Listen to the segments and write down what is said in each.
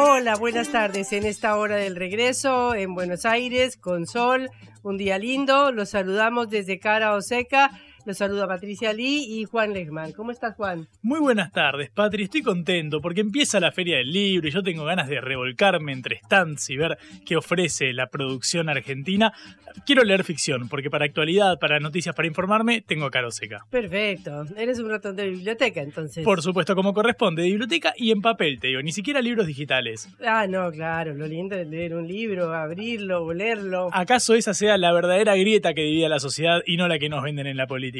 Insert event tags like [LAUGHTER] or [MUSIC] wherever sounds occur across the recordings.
Hola, buenas tardes. En esta hora del regreso en Buenos Aires con sol, un día lindo. Los saludamos desde Cara o Los saluda Patricia Lee y Juan Legman. ¿Cómo estás, Juan? Muy buenas tardes, Patri. Estoy contento porque empieza la Feria del Libro y yo tengo ganas de revolcarme entre stands y ver qué ofrece la producción argentina. Quiero leer ficción porque para actualidad, para noticias, para informarme, tengo caro seca. Perfecto. Eres un ratón de biblioteca, entonces. Por supuesto, como corresponde, de biblioteca y en papel, te digo, ni siquiera libros digitales. Ah, no, claro. Lo lindo es leer un libro, abrirlo, leerlo. ¿Acaso esa sea la verdadera grieta que divide a la sociedad y no la que nos venden en la política?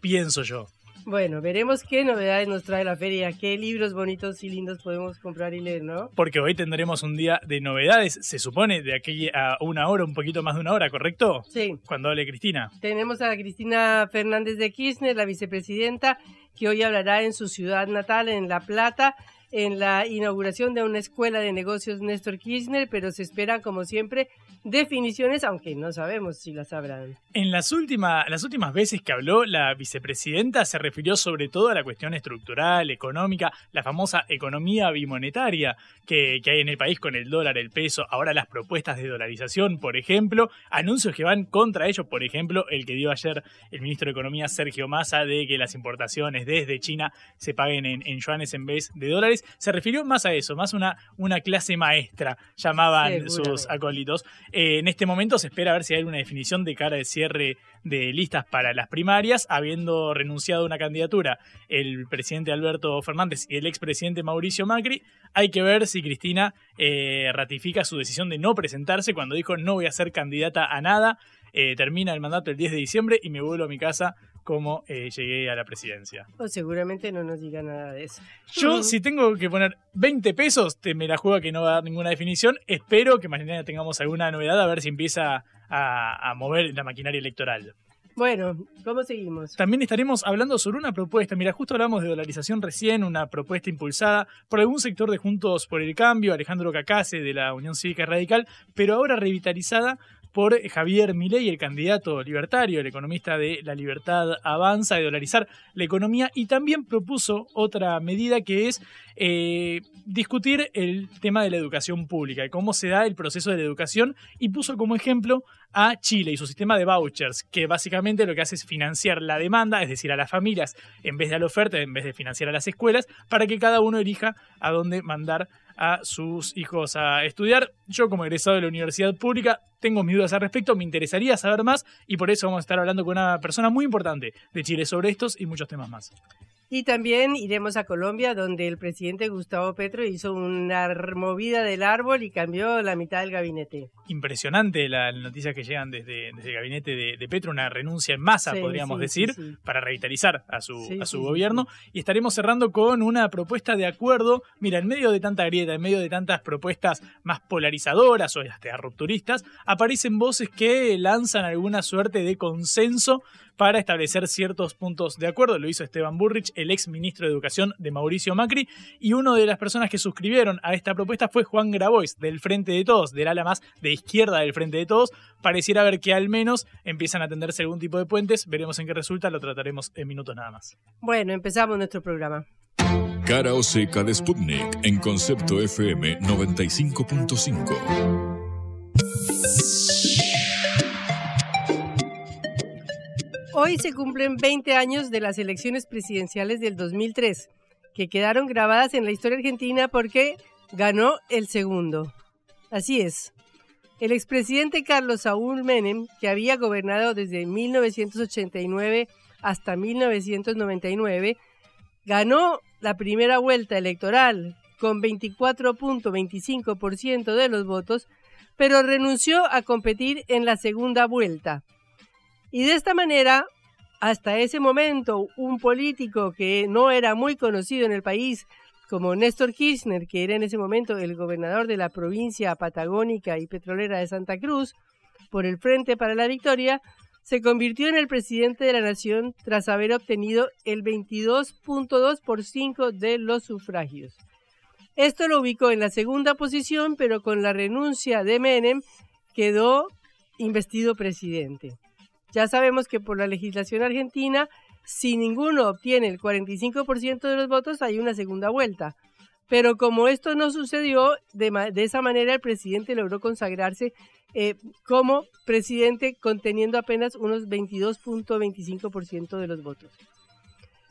Pienso yo. Bueno, veremos qué novedades nos trae la feria, qué libros bonitos y lindos podemos comprar y leer, ¿no? Porque hoy tendremos un día de novedades, se supone, de aquí a una hora, un poquito más de una hora, ¿correcto? Sí. Cuando hable Cristina. Tenemos a Cristina Fernández de Kirchner, la vicepresidenta, que hoy hablará en su ciudad natal, en La Plata, en la inauguración de una escuela de negocios Néstor Kirchner, pero se esperan, como siempre, definiciones, aunque no sabemos si las habrán. En las, últimas las últimas veces que habló, la vicepresidenta se refirió sobre todo a la cuestión estructural, económica, la famosa economía bimonetaria que, que hay en el país con el dólar, el peso, ahora las propuestas de dolarización, por ejemplo, anuncios que van contra ellos, por ejemplo, el que dio ayer el ministro de Economía Sergio Massa de que las importaciones desde China se paguen en, en yuanes en vez de dólares, se refirió más a eso, más una, una clase maestra, llamaban sus acólitos. Eh, en este momento se espera ver si hay una definición de cara al cierre de listas para las primarias, habiendo renunciado a una candidatura el presidente Alberto Fernández y el expresidente Mauricio Macri. Hay que ver si Cristina eh, ratifica su decisión de no presentarse cuando dijo no voy a ser candidata a nada. Eh, termina el mandato el 10 de diciembre y me vuelvo a mi casa como eh, llegué a la presidencia. Pues seguramente no nos diga nada de eso. Yo, [LAUGHS] si tengo que poner 20 pesos, te me la juego que no va a dar ninguna definición. Espero que mañana tengamos alguna novedad, a ver si empieza a, a mover la maquinaria electoral. Bueno, ¿cómo seguimos? También estaremos hablando sobre una propuesta. Mira, justo hablamos de dolarización recién, una propuesta impulsada por algún sector de Juntos por el Cambio, Alejandro Cacase de la Unión Cívica Radical, pero ahora revitalizada por Javier Milei, el candidato libertario, el economista de La Libertad Avanza, de dolarizar la economía y también propuso otra medida que es eh, discutir el tema de la educación pública, y cómo se da el proceso de la educación y puso como ejemplo a Chile y su sistema de vouchers, que básicamente lo que hace es financiar la demanda, es decir, a las familias en vez de a la oferta, en vez de financiar a las escuelas, para que cada uno elija a dónde mandar a sus hijos a estudiar. Yo como egresado de la universidad pública tengo mis dudas al respecto, me interesaría saber más y por eso vamos a estar hablando con una persona muy importante de Chile sobre estos y muchos temas más. Y también iremos a Colombia, donde el presidente Gustavo Petro hizo una movida del árbol y cambió la mitad del gabinete. Impresionante las noticias que llegan desde, desde el gabinete de, Petro, una renuncia en masa, Sí, podríamos sí, decir, sí, para revitalizar a su, a gobierno. Y estaremos cerrando con una propuesta de acuerdo. Mira, en medio de tanta grieta, en medio de tantas propuestas más polarizadoras o hasta rupturistas, aparecen voces que lanzan alguna suerte de consenso para establecer ciertos puntos de acuerdo. Lo hizo Esteban Burrich, el ex ministro de Educación de Mauricio Macri, y una de las personas que suscribieron a esta propuesta fue Juan Grabois, del Frente de Todos, del ala más de izquierda del Frente de Todos. Pareciera ver que al menos empiezan a tenderse algún tipo de puentes. Veremos en qué resulta, lo trataremos en minutos nada más. Bueno, empezamos nuestro programa. Cara o seca de Sputnik en concepto FM 95.5. Hoy se cumplen 20 años de las elecciones presidenciales del 2003, que quedaron grabadas en la historia argentina porque ganó el segundo. Así es. El expresidente Carlos Saúl Menem, que había gobernado desde 1989 hasta 1999, ganó la primera vuelta electoral con 24.25% de los votos, pero renunció a competir en la segunda vuelta. Y de esta manera, hasta ese momento, un político que no era muy conocido en el país, como Néstor Kirchner, que era en ese momento el gobernador de la provincia patagónica y petrolera de Santa Cruz, por el Frente para la Victoria, se convirtió en el presidente de la nación tras haber obtenido el 22.2% de los sufragios. Esto lo ubicó en la segunda posición, pero con la renuncia de Menem quedó investido presidente. Ya sabemos que por la legislación argentina, si ninguno obtiene el 45% de los votos, hay una segunda vuelta. Pero como esto no sucedió, de, esa manera el presidente logró consagrarse eh, como presidente conteniendo apenas unos 22.25% de los votos.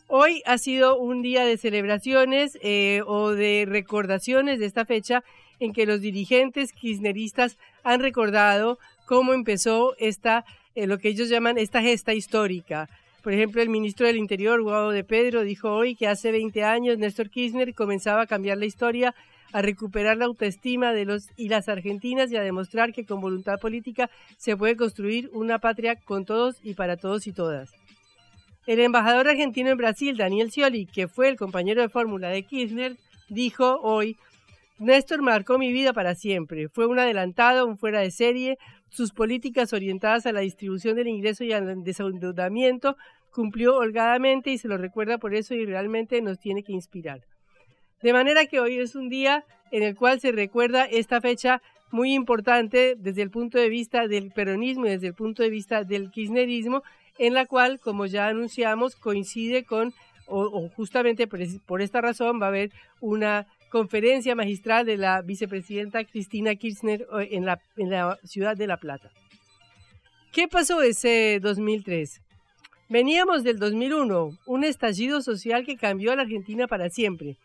Hoy ha sido un día de celebraciones eh, o de recordaciones de esta fecha en que los dirigentes kirchneristas han recordado cómo empezó esta, eh, lo que ellos llaman esta gesta histórica. Por ejemplo, el ministro del Interior, Guado de Pedro, dijo hoy que hace 20 años Néstor Kirchner comenzaba a cambiar la historia, a recuperar la autoestima de los y las argentinas y a demostrar que con voluntad política se puede construir una patria con todos y para todos y todas. El embajador argentino en Brasil, Daniel Scioli, que fue el compañero de fórmula de Kirchner, dijo hoy, Néstor marcó mi vida para siempre. Fue un adelantado, un fuera de serie. Sus políticas orientadas a la distribución del ingreso y al desendeudamiento cumplió holgadamente y se lo recuerda por eso y realmente nos tiene que inspirar. De manera que hoy es un día en el cual se recuerda esta fecha muy importante desde el punto de vista del peronismo y desde el punto de vista del kirchnerismo, en la cual, como ya anunciamos, coincide con, o, justamente por, esta razón, va a haber una conferencia magistral de la vicepresidenta Cristina Kirchner en la, en la ciudad de La Plata. ¿Qué pasó ese 2003? Veníamos del 2001, un estallido social que cambió a la Argentina para siempre,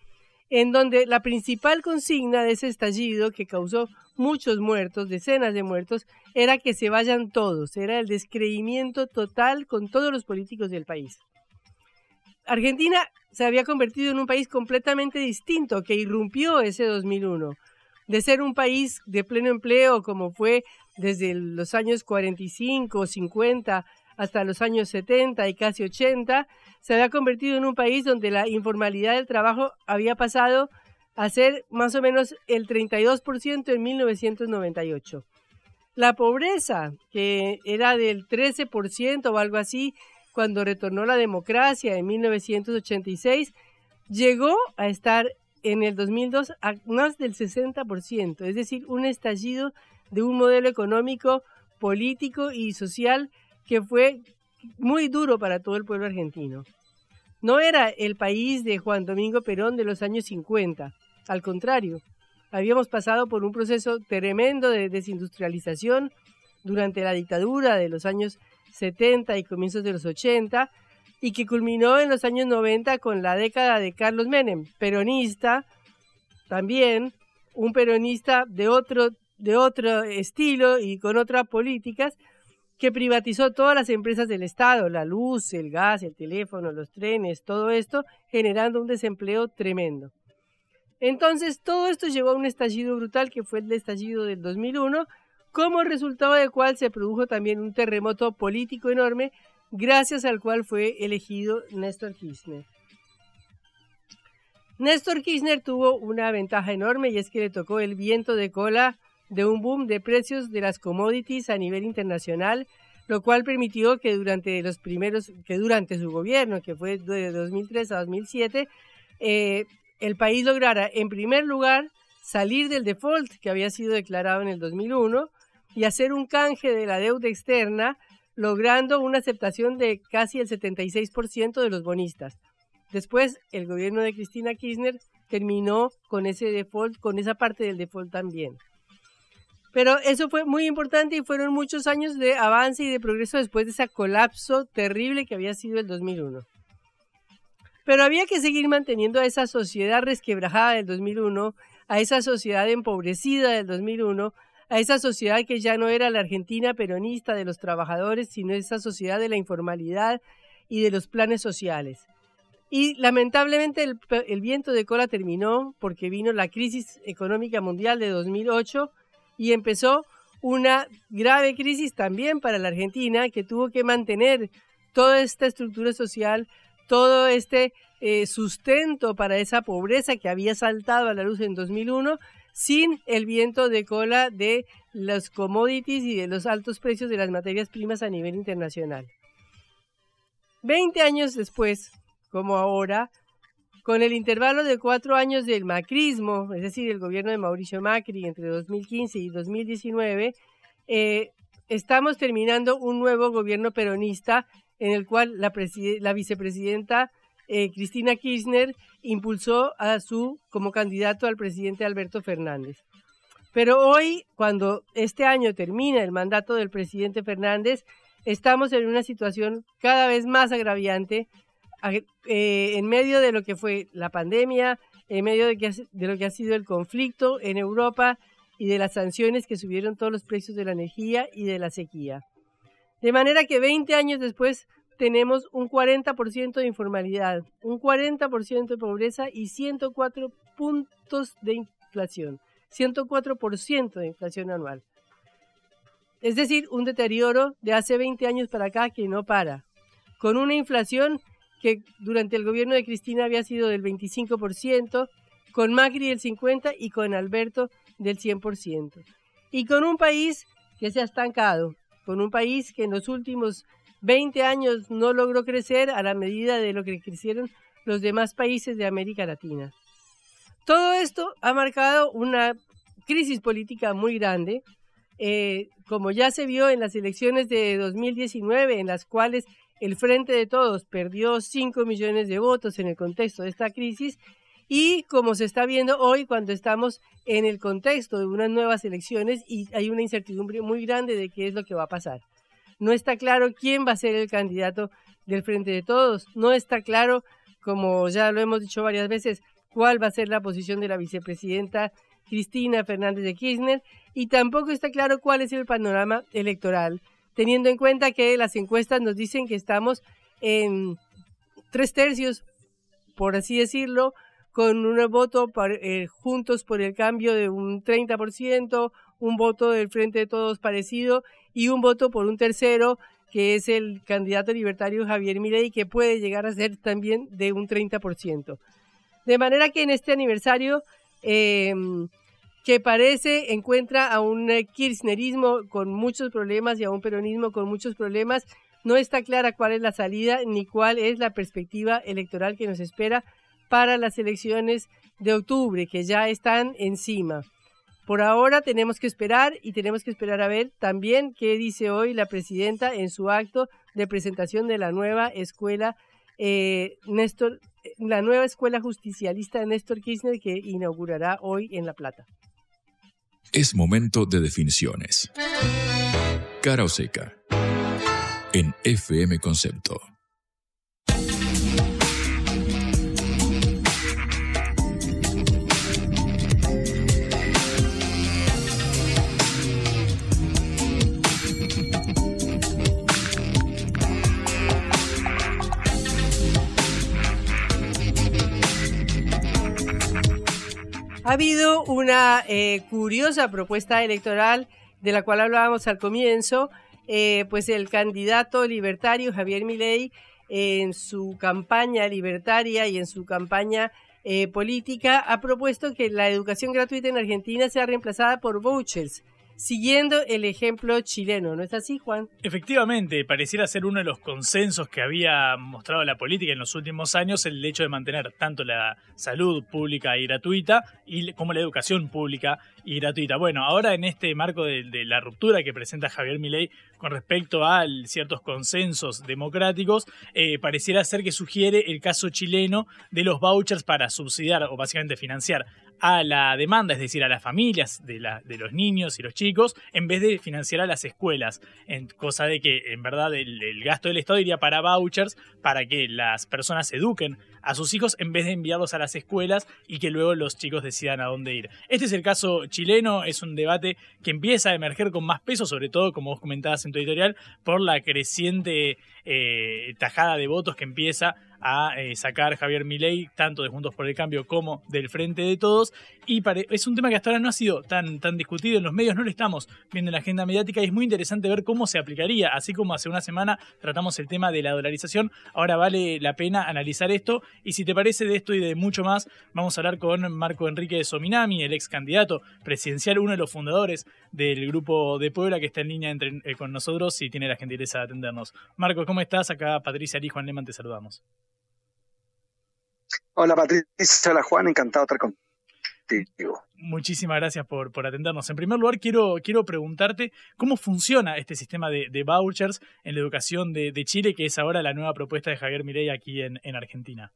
en donde la principal consigna de ese estallido, que causó muchos muertos, decenas de muertos, era que se vayan todos, era el descreimiento total con todos los políticos del país. Argentina se había convertido en un país completamente distinto que irrumpió ese 2001. De ser un país de pleno empleo como fue desde los años 45 o 50 hasta los años 70 y casi 80, se había convertido en un país donde la informalidad del trabajo había pasado a ser más o menos el 32% en 1998. La pobreza, que era del 13% o algo así, cuando retornó la democracia en 1986, llegó a estar en el 2002 a más del 60%, es decir, un estallido de un modelo económico, político y social que fue muy duro para todo el pueblo argentino. No era el país de Juan Domingo Perón de los años 50, al contrario, habíamos pasado por un proceso tremendo de desindustrialización durante la dictadura de los años 70 y comienzos de los 80 y que culminó en los años 90 con la década de Carlos Menem, peronista, también un peronista de otro, de otro estilo y con otras políticas, que privatizó todas las empresas del Estado, la luz, el gas, el teléfono, los trenes, todo esto, generando un desempleo tremendo. Entonces, todo esto llevó a un estallido brutal que fue el estallido del 2001, como resultado del cual se produjo también un terremoto político enorme, gracias al cual fue elegido Néstor Kirchner. Néstor Kirchner tuvo una ventaja enorme y es que le tocó el viento de cola de un boom de precios de las commodities a nivel internacional, lo cual permitió que durante los primeros, que durante su gobierno, que fue de 2003 a 2007, eh, el país lograra, en primer lugar, salir del default que había sido declarado en el 2001 y hacer un canje de la deuda externa, logrando una aceptación de casi el 76% de los bonistas. Después, el gobierno de Cristina Kirchner terminó con ese default, con esa parte del default también. Pero eso fue muy importante y fueron muchos años de avance y de progreso después de ese colapso terrible que había sido el 2001. Pero había que seguir manteniendo a esa sociedad resquebrajada del 2001, a esa sociedad empobrecida del 2001, a esa sociedad que ya no era la Argentina peronista de los trabajadores, sino esa sociedad de la informalidad y de los planes sociales. Y lamentablemente el, el, viento de cola terminó porque vino la crisis económica mundial de 2008 y empezó una grave crisis también para la Argentina que tuvo que mantener toda esta estructura social, todo este eh, sustento para esa pobreza que había saltado a la luz en 2001 sin el viento de cola de los commodities y de los altos precios de las materias primas a nivel internacional. Veinte años después, como ahora, con el intervalo de cuatro años del macrismo, es decir, el gobierno de Mauricio Macri entre 2015 y 2019, eh, estamos terminando un nuevo gobierno peronista en el cual la, la vicepresidenta eh, Cristina Kirchner impulsó a su como candidato al presidente Alberto Fernández. Pero hoy, cuando este año termina el mandato del presidente Fernández, estamos en una situación cada vez más agraviante eh, en medio de lo que fue la pandemia, en medio de, de lo que ha sido el conflicto en Europa y de las sanciones que subieron todos los precios de la energía y de la sequía. De manera que 20 años después tenemos un 40% de informalidad, un 40% de pobreza y 104 puntos de inflación, 104% de inflación anual. Es decir, un deterioro de hace 20 años para acá que no para, con una inflación que durante el gobierno de Cristina había sido del 25%, con Macri del 50% y con Alberto del 100%. Y con un país que se ha estancado, con un país que en los últimos 20 años no logró crecer a la medida de lo que crecieron los demás países de América Latina. Todo esto ha marcado una crisis política muy grande, eh, como ya se vio en las elecciones de 2019, en las cuales el Frente de Todos perdió 5 millones de votos en el contexto de esta crisis y como se está viendo hoy cuando estamos en el contexto de unas nuevas elecciones y hay una incertidumbre muy grande de qué es lo que va a pasar. No está claro quién va a ser el candidato del Frente de Todos, no está claro, como ya lo hemos dicho varias veces, cuál va a ser la posición de la vicepresidenta Cristina Fernández de Kirchner y tampoco está claro cuál es el panorama electoral teniendo en cuenta que las encuestas nos dicen que estamos en tres tercios, por así decirlo, con un voto eh, juntos por el cambio de un 30%, un voto del Frente de Todos parecido y un voto por un tercero, que es el candidato libertario Javier Milei, que puede llegar a ser también de un 30%. De manera que en este aniversario eh, que parece encuentra a un eh, kirchnerismo con muchos problemas y a un peronismo con muchos problemas. No está clara cuál es la salida ni cuál es la perspectiva electoral que nos espera para las elecciones de octubre, que ya están encima. Por ahora tenemos que esperar y tenemos que esperar a ver también qué dice hoy la presidenta en su acto de presentación de la nueva escuela eh, Néstor, la nueva escuela justicialista Néstor Kirchner que inaugurará hoy en La Plata. Es momento de definiciones. Cara o seca. En FM Concepto. Ha habido una eh, curiosa propuesta electoral de la cual hablábamos al comienzo, eh, pues el candidato libertario Javier Milei en su campaña libertaria y en su campaña eh, política ha propuesto que la educación gratuita en Argentina sea reemplazada por vouchers siguiendo el ejemplo chileno, ¿no es así, Juan? Efectivamente, pareciera ser uno de los consensos que había mostrado la política en los últimos años el hecho de mantener tanto la salud pública y gratuita y como la educación pública y gratuita. Bueno, ahora en este marco de, la ruptura que presenta Javier Milei con respecto a ciertos consensos democráticos, eh, pareciera ser que sugiere el caso chileno de los vouchers para subsidiar o básicamente financiar a la demanda, es decir, a las familias de, los niños y los chicos, en vez de financiar a las escuelas. En, cosa de que, en verdad, el, el gasto del Estado iría para vouchers, para que las personas eduquen a sus hijos en vez de enviarlos a las escuelas y que luego los chicos decidan a dónde ir. Este es el caso chileno, es un debate que empieza a emerger con más peso, sobre todo, como vos comentabas en tu editorial, por la creciente eh, tajada de votos que empieza a eh, sacar Javier Milei, tanto de Juntos por el Cambio como del Frente de Todos. Y es un tema que hasta ahora no ha sido tan, tan discutido en los medios, no lo estamos viendo en la agenda mediática y es muy interesante ver cómo se aplicaría. Así como hace una semana tratamos el tema de la dolarización, ahora vale la pena analizar esto. Y si te parece de esto y de mucho más, vamos a hablar con Marco Enrique de Sominami, el ex candidato presidencial, uno de los fundadores del grupo de Puebla que está en línea eh, con nosotros y tiene la gentileza de atendernos. Marco, ¿cómo estás? Acá Patricia y Juan Leman te saludamos. Hola Patricia, hola Juan, encantado de estar contigo. Muchísimas gracias por, por atendernos. En primer lugar, quiero, quiero preguntarte cómo funciona este sistema de, vouchers en la educación de, Chile, que es ahora la nueva propuesta de Javier Mirey aquí en, Argentina.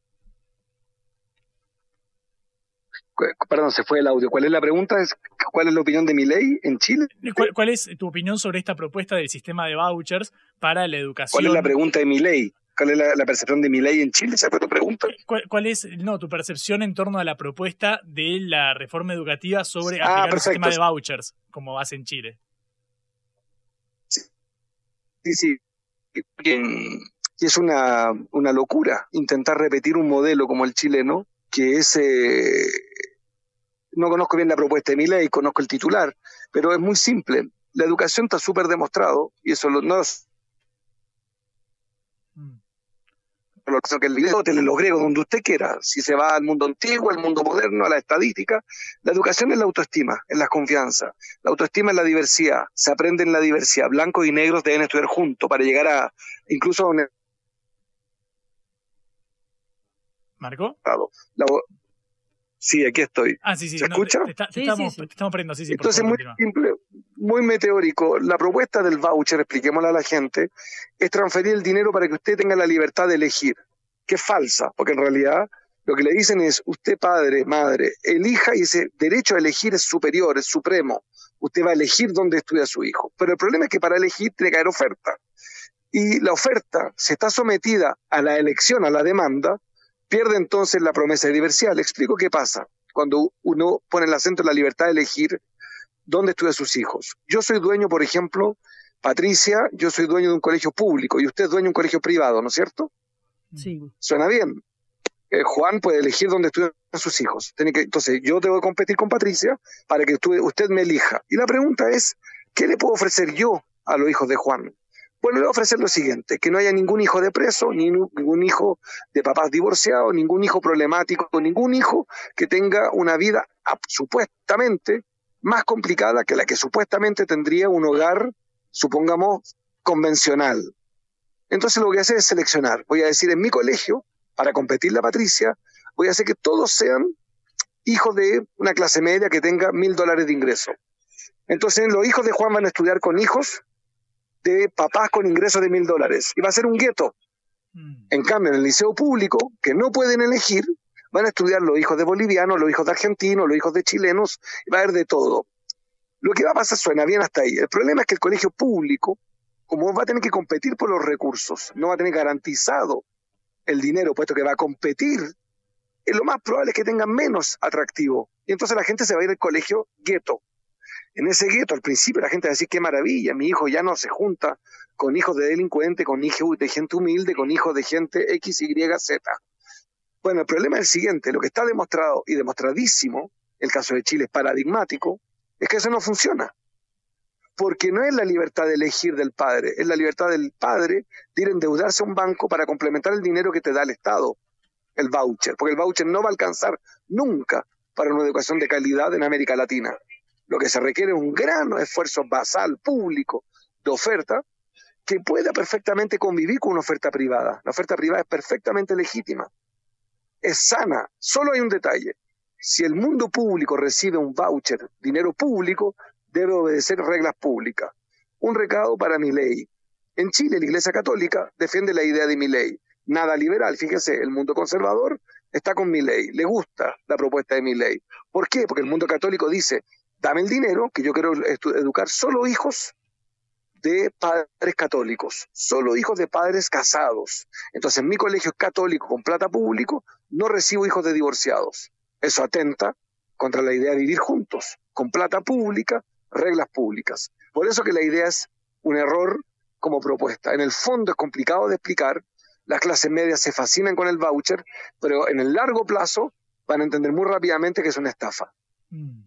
Perdón, se fue el audio. ¿Cuál es la pregunta? ¿Cuál es la opinión de mi en Chile? ¿Cuál, ¿Cuál, es tu opinión sobre esta propuesta del sistema de vouchers para la educación? ¿Cuál es la pregunta de mi ¿Cuál es la, percepción de mi ley en Chile? ¿Esa fue tu pregunta? ¿Cuál, es no, tu percepción en torno a la propuesta de la reforma educativa sobre ah, aplicar el sistema de vouchers, como base en Chile? Sí, sí. Y es una, una locura intentar repetir un modelo como el chileno, que es... Eh, no conozco bien la propuesta de mi ley, conozco el titular, pero es muy simple. La educación está súper demostrado, y eso no es lo que el de los griegos, donde usted quiera, si se va al mundo antiguo, al mundo moderno, a la estadística, la educación es la autoestima, es la confianza, la autoestima es la diversidad, se aprende en la diversidad, blancos y negros deben estudiar juntos para llegar a incluso a un... ¿Marco? Sí, aquí estoy. Ah, sí, sí. ¿Se escucha? Te, estamos, poniendo, sí, sí. Entonces, muy simple, muy meteórico. La propuesta del voucher, expliquémosla a la gente, es transferir el dinero para que usted tenga la libertad de elegir, que es falsa, porque en realidad lo que le dicen es, usted padre, madre, elija y ese derecho a elegir es superior, es supremo. Usted va a elegir dónde estudia su hijo. Pero el problema es que para elegir tiene que haber oferta. Y la oferta, se está sometida a la elección, a la demanda, pierde entonces la promesa de diversidad. Le explico qué pasa cuando uno pone el acento en la libertad de elegir dónde estudia sus hijos. Yo soy dueño, por ejemplo, Patricia, yo soy dueño de un colegio público y usted es dueño de un colegio privado, ¿no es cierto? Sí. Suena bien. Eh, Juan puede elegir dónde estudian sus hijos. Tiene que, entonces, yo debo competir con Patricia para que usted me elija. Y la pregunta es, ¿qué le puedo ofrecer yo a los hijos de Juan? Bueno, ofrecer lo siguiente, que no haya ningún hijo de preso, ni ningún hijo de papás divorciados, ningún hijo problemático, ningún hijo que tenga una vida supuestamente más complicada que la que supuestamente tendría un hogar, supongamos, convencional. Entonces lo que hacer es seleccionar. Voy a decir en mi colegio, para competir la Patricia, voy a hacer que todos sean hijos de una clase media que tenga mil dólares de ingreso. Entonces los hijos de Juan van a estudiar con hijos de papás con ingresos de mil dólares. Y va a ser un gueto. Mm. En cambio, en el liceo público, que no pueden elegir, van a estudiar los hijos de bolivianos, los hijos de argentinos, los hijos de chilenos, y va a haber de todo. Lo que va a pasar suena bien hasta ahí. El problema es que el colegio público, como va a tener que competir por los recursos, no va a tener garantizado el dinero, puesto que va a competir, lo más probable es que tenga menos atractivo. Y entonces la gente se va a ir al colegio gueto. En ese gueto, al principio, la gente va a decir, qué maravilla, mi hijo ya no se junta con hijos de delincuentes, con hijos de gente humilde, con hijos de gente X, Y, Z. Bueno, el problema es el siguiente, lo que está demostrado y demostradísimo, el caso de Chile es paradigmático, es que eso no funciona. Porque no es la libertad de elegir del padre, es la libertad del padre de ir a endeudarse a un banco para complementar el dinero que te da el Estado, el voucher, porque el voucher no va a alcanzar nunca para una educación de calidad en América Latina. Lo que se requiere es un gran esfuerzo basal, público, de oferta, que pueda perfectamente convivir con una oferta privada. La oferta privada es perfectamente legítima, es sana. Solo hay un detalle. Si el mundo público recibe un voucher, dinero público, debe obedecer reglas públicas. Un recado para mi ley. En Chile, la Iglesia Católica defiende la idea de mi ley. Nada liberal. Fíjese, el mundo conservador está con mi ley, le gusta la propuesta de mi ley. ¿Por qué? Porque el mundo católico dice, dame el dinero, que yo quiero educar solo hijos de padres católicos, solo hijos de padres casados. Entonces, en mi colegio católico con plata público, no recibo hijos de divorciados. Eso atenta contra la idea de vivir juntos, con plata pública, reglas públicas. Por eso que la idea es un error como propuesta. En el fondo es complicado de explicar, las clases medias se fascinan con el voucher, pero en el largo plazo van a entender muy rápidamente que es una estafa. Mm.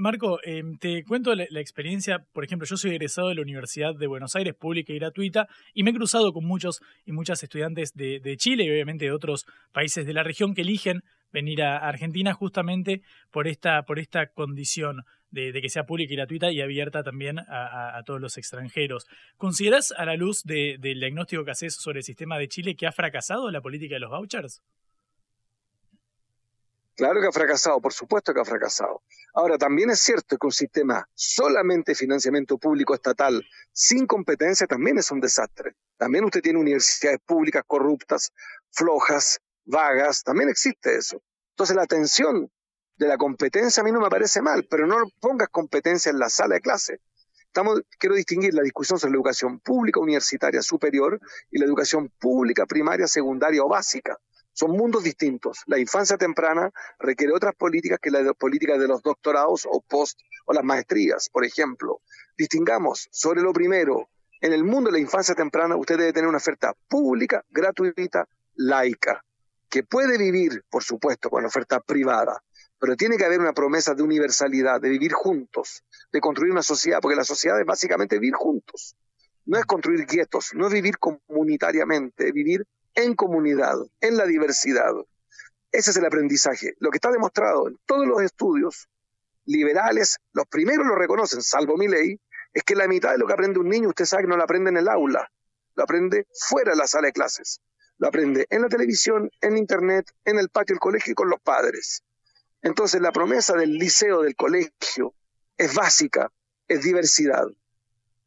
Marco, em, te cuento la, experiencia, por ejemplo, yo soy egresado de la Universidad de Buenos Aires, pública y gratuita, y me he cruzado con muchos y muchas estudiantes de, Chile y obviamente de otros países de la región que eligen venir a Argentina justamente por esta, por esta condición de, que sea pública y gratuita y abierta también a, todos los extranjeros. ¿Consideras a la luz del diagnóstico que haces sobre el sistema de Chile que ha fracasado la política de los vouchers? Claro que ha fracasado, por supuesto que ha fracasado. Ahora, también es cierto que un sistema solamente financiamiento público estatal sin competencia también es un desastre. También usted tiene universidades públicas corruptas, flojas, vagas, también existe eso. Entonces la tensión de la competencia a mí no me parece mal, pero no pongas competencia en la sala de clase. Quiero distinguir la discusión sobre la educación pública universitaria superior y la educación pública primaria, secundaria o básica. Son mundos distintos. La infancia temprana requiere otras políticas que las políticas de los doctorados o post o las maestrías, por ejemplo. Distingamos sobre lo primero. En el mundo de la infancia temprana usted debe tener una oferta pública, gratuita, laica, que puede vivir, por supuesto, con la oferta privada, pero tiene que haber una promesa de universalidad, de vivir juntos, de construir una sociedad, porque la sociedad es básicamente vivir juntos. No es construir guetos, no es vivir comunitariamente, es vivir en comunidad, en la diversidad. Ese es el aprendizaje. Lo que está demostrado en todos los estudios liberales, los primeros lo reconocen, salvo mi ley, es que la mitad de lo que aprende un niño, usted sabe que no lo aprende en el aula, lo aprende fuera de la sala de clases. Lo aprende en la televisión, en internet, en el patio del colegio y con los padres. Entonces la promesa del liceo, del colegio, es básica, es diversidad.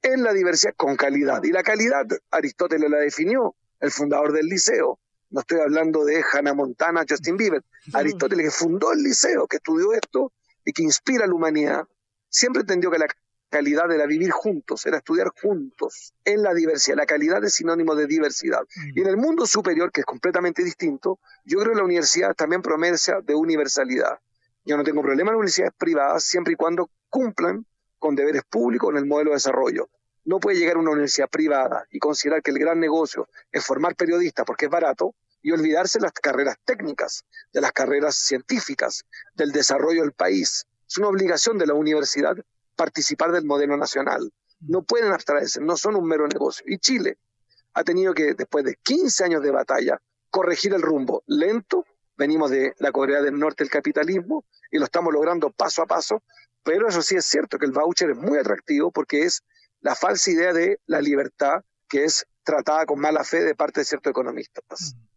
En la diversidad con calidad. Y la calidad, Aristóteles la definió el fundador del liceo. No estoy hablando de Hannah Montana, Justin Bieber. Aristóteles, que fundó el liceo, que estudió esto y que inspira a la humanidad, siempre entendió que la calidad era vivir juntos, era estudiar juntos, en la diversidad. La calidad es sinónimo de diversidad. Y en el mundo superior, que es completamente distinto, yo creo que la universidad también promesa de universalidad. Yo no tengo problema en universidades privadas siempre y cuando cumplan con deberes públicos en el modelo de desarrollo. No puede llegar a una universidad privada y considerar que el gran negocio es formar periodistas porque es barato y olvidarse de las carreras técnicas, de las carreras científicas, del desarrollo del país. Es una obligación de la universidad participar del modelo nacional. No pueden abstraerse, no son un mero negocio. Y Chile ha tenido que, después de 15 años de batalla, corregir el rumbo lento. Venimos de la Corea del Norte, el capitalismo, y lo estamos logrando paso a paso. Pero eso sí es cierto que el voucher es muy atractivo porque es la falsa idea de la libertad que es tratada con mala fe de parte de ciertos economistas. Mm.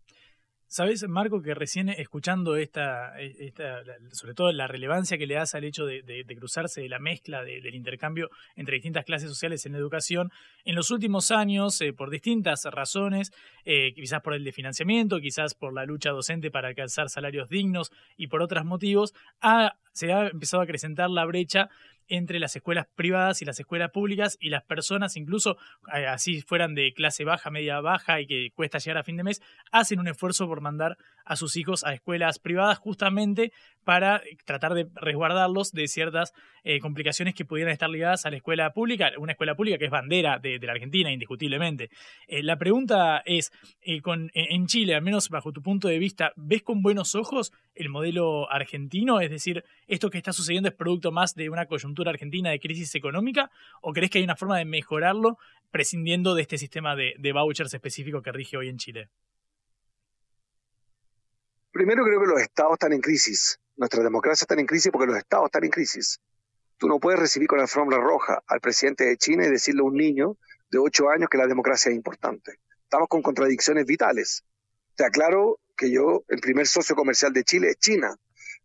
Sabes, Marco, que recién escuchando esta, esta, sobre todo la relevancia que le das al hecho de, cruzarse de la mezcla del intercambio entre distintas clases sociales en educación, en los últimos años, eh, por distintas razones, eh, quizás por el de financiamiento, quizás por la lucha docente para alcanzar salarios dignos y por otros motivos, se ha empezado a acrecentar la brecha entre las escuelas privadas y las escuelas públicas y las personas, incluso eh, así fueran de clase baja, media baja y que cuesta llegar a fin de mes, hacen un esfuerzo por mandar a sus hijos a escuelas privadas justamente para tratar de resguardarlos de ciertas eh, complicaciones que pudieran estar ligadas a la escuela pública, una escuela pública que es bandera de, la Argentina, indiscutiblemente. Eh, la pregunta es, en Chile, al menos bajo tu punto de vista, ¿ves con buenos ojos el modelo argentino? Es decir, ¿esto que está sucediendo es producto más de una coyuntura argentina de crisis económica o crees que hay una forma de mejorarlo prescindiendo de este sistema de, vouchers específico que rige hoy en Chile? Primero creo que los estados están en crisis. Nuestra democracia está en crisis porque los estados están en crisis. Tú no puedes recibir con la alfombra roja al presidente de China y decirle a un niño de 8 años que la democracia es importante. Estamos con contradicciones vitales. Te aclaro que yo, el primer socio comercial de Chile es China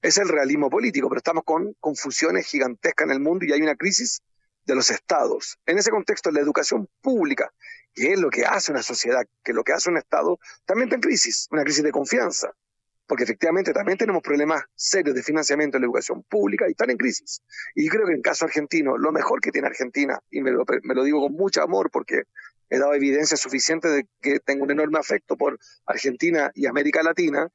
es el realismo político, pero estamos con confusiones gigantescas en el mundo y hay una crisis de los estados. En ese contexto, la educación pública, que es lo que hace una sociedad, que es lo que hace un estado, también está en crisis, una crisis de confianza. porque efectivamente también tenemos problemas serios de financiamiento de la educación pública y están en crisis. Y creo que en el caso argentino, lo mejor que tiene Argentina, y me lo, me lo digo con mucho amor porque he dado evidencia suficiente de que tengo un enorme afecto por Argentina y América Latina,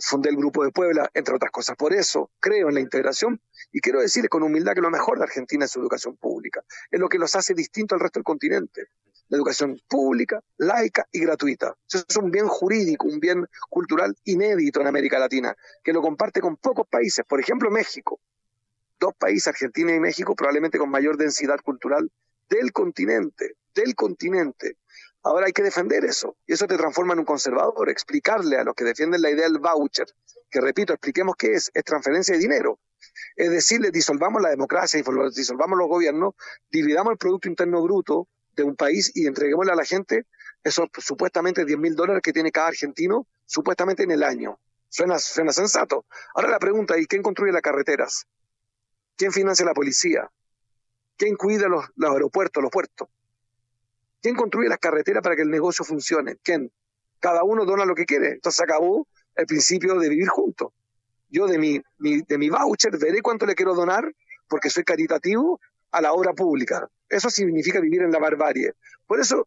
fundé el Grupo de Puebla, entre otras cosas. Por eso creo en la integración y quiero decirles con humildad que lo mejor de Argentina es su educación pública. Es lo que los hace distinto al resto del continente. La educación pública, laica y gratuita. Eso es un bien jurídico, un bien cultural inédito en América Latina, que lo comparte con pocos países. Por ejemplo, México. Dos países, Argentina y México, probablemente con mayor densidad cultural del continente, del continente. Ahora hay que defender eso. Y eso te transforma en un conservador. Explicarle a los que defienden la idea del voucher, que repito, expliquemos qué es, es transferencia de dinero. Es decirle, disolvamos la democracia, disolvamos los gobiernos, dividamos el Producto Interno Bruto de un país y entreguémosle a la gente esos supuestamente 10 mil dólares que tiene cada argentino, supuestamente en el año. Suena, suena sensato. Ahora la pregunta es, ¿quién construye las carreteras? ¿Quién financia la policía? ¿Quién cuida los aeropuertos, los puertos? ¿Quién construye las carreteras para que el negocio funcione? ¿Quién? Cada uno dona lo que quiere. Entonces acabó el principio de vivir juntos. Yo de mi, de mi voucher veré cuánto le quiero donar porque soy caritativo a la obra pública. Eso significa vivir en la barbarie. Por eso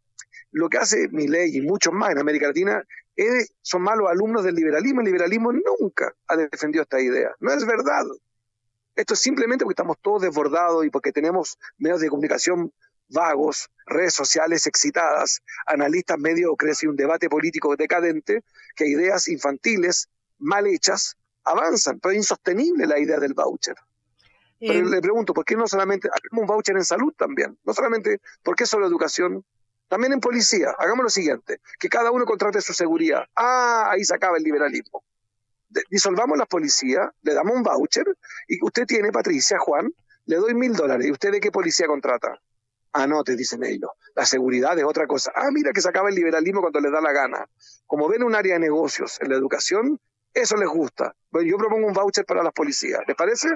lo que hace mi ley y muchos más en América Latina es, son malos alumnos del liberalismo. El liberalismo nunca ha defendido esta idea. No es verdad. Esto es simplemente porque estamos todos desbordados y porque tenemos medios de comunicación vagos, redes sociales excitadas, analistas mediocres y un debate político decadente, que ideas infantiles, mal hechas, avanzan, pero es insostenible la idea del voucher. Pero Eh, le pregunto, ¿por qué no solamente hagamos un voucher en salud también? No solamente, ¿por qué solo educación? También en policía. Hagamos lo siguiente, que cada uno contrate su seguridad. Ah, ahí se acaba el liberalismo. De- disolvamos las policías, le damos un voucher y usted tiene, Patricia, Juan, le doy mil dólares. ¿Y usted de qué policía contrata? Ah, no, te dicen ellos. La seguridad es otra cosa. Ah, mira que se acaba el liberalismo cuando les da la gana. Como ven un área de negocios en la educación, eso les gusta. Bueno, yo propongo un voucher para las policías. ¿Les parece?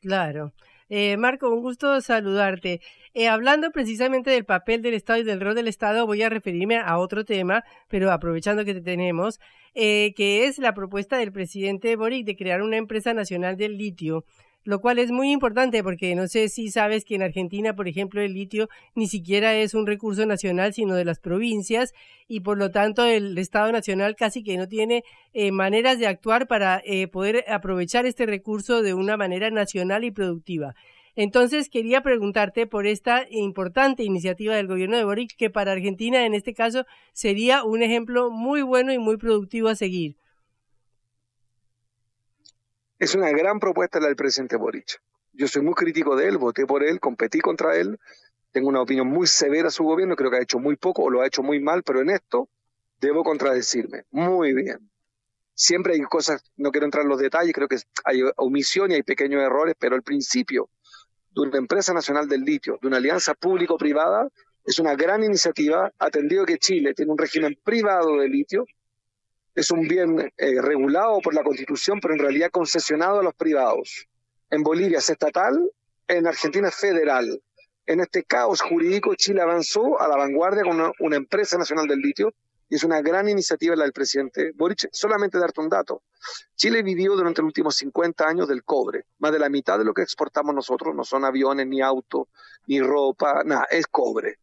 Claro. Eh, Marco, un gusto saludarte. Eh, hablando precisamente del papel del Estado y del rol del Estado, voy a referirme a otro tema, pero aprovechando que te tenemos, eh, que es la propuesta del presidente Boric de crear una empresa nacional del litio, lo cual es muy importante porque no sé si sabes que en Argentina, por ejemplo, el litio ni siquiera es un recurso nacional, sino de las provincias, y por lo tanto el Estado Nacional casi que no tiene eh, maneras de actuar para eh, poder aprovechar este recurso de una manera nacional y productiva. Entonces quería preguntarte por esta importante iniciativa del gobierno de Boric, que para Argentina en este caso sería un ejemplo muy bueno y muy productivo a seguir. Es una gran propuesta la del presidente Boric. Yo soy muy crítico de él, voté por él, competí contra él, tengo una opinión muy severa a su gobierno, creo que ha hecho muy poco o lo ha hecho muy mal, pero en esto debo contradecirme. Muy bien. Siempre hay cosas, no quiero entrar en los detalles, creo que hay omisión y hay pequeños errores, pero el principio de una empresa nacional del litio, de una alianza público-privada, es una gran iniciativa, atendido que Chile tiene un régimen privado de litio, es un bien eh, regulado por la Constitución, pero en realidad concesionado a los privados. En Bolivia es estatal, en Argentina es federal. En este caos jurídico, Chile avanzó a la vanguardia con una, empresa nacional del litio y es una gran iniciativa la del presidente Boric. Solamente darte un dato. Chile vivió durante los últimos 50 años del cobre. Más de la mitad de lo que exportamos nosotros no son aviones, ni autos, ni ropa, nada, es cobre.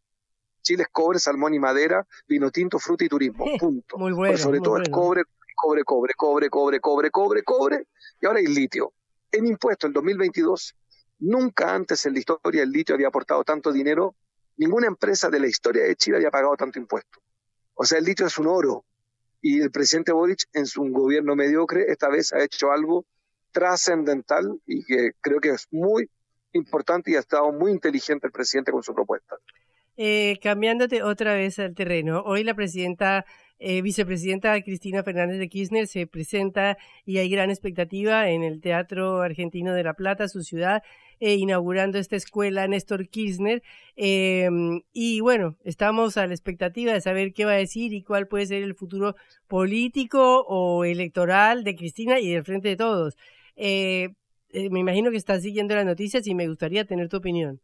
Chile es cobre, salmón y madera, vino tinto, fruta y turismo. [LAUGHS] Punto. Muy bueno, Pero sobre muy todo bueno. es cobre, cobre, cobre, cobre, cobre, cobre, cobre, cobre, y ahora hay litio. En impuesto, en 2022, nunca antes en la historia el litio había aportado tanto dinero, ninguna empresa de la historia de Chile había pagado tanto impuesto. O sea, el litio es un oro. Y el presidente Boric, en su gobierno mediocre, esta vez ha hecho algo trascendental y que creo que es muy importante y ha estado muy inteligente el presidente con su propuesta. Eh, cambiándote otra vez al terreno, hoy la presidenta, eh, vicepresidenta Cristina Fernández de Kirchner se presenta y hay gran expectativa en el Teatro Argentino de La Plata, su ciudad, eh, inaugurando esta escuela Néstor Kirchner. Eh, y bueno, estamos a la expectativa de saber qué va a decir y cuál puede ser el futuro político o electoral de Cristina y del frente de todos. Eh, me imagino que estás siguiendo las noticias y me gustaría tener tu opinión.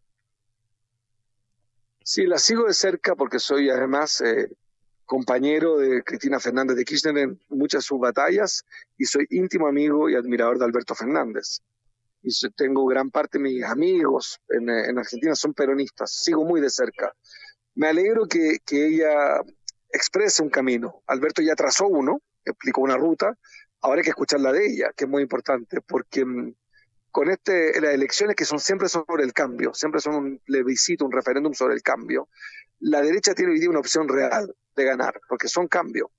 Sí, la sigo de cerca porque soy además eh, compañero de Cristina Fernández de Kirchner en muchas de sus batallas y soy íntimo amigo y admirador de Alberto Fernández. Y tengo gran parte de mis amigos en, en Argentina son peronistas, sigo muy de cerca. Me alegro que, que ella exprese un camino. Alberto ya trazó uno, explicó una ruta, ahora hay que escuchar la de ella, que es muy importante, porque mm, con este, las elecciones que son siempre sobre el cambio, siempre son un plebiscito, un referéndum sobre el cambio, la derecha tiene hoy día una opción real de ganar, porque son cambios.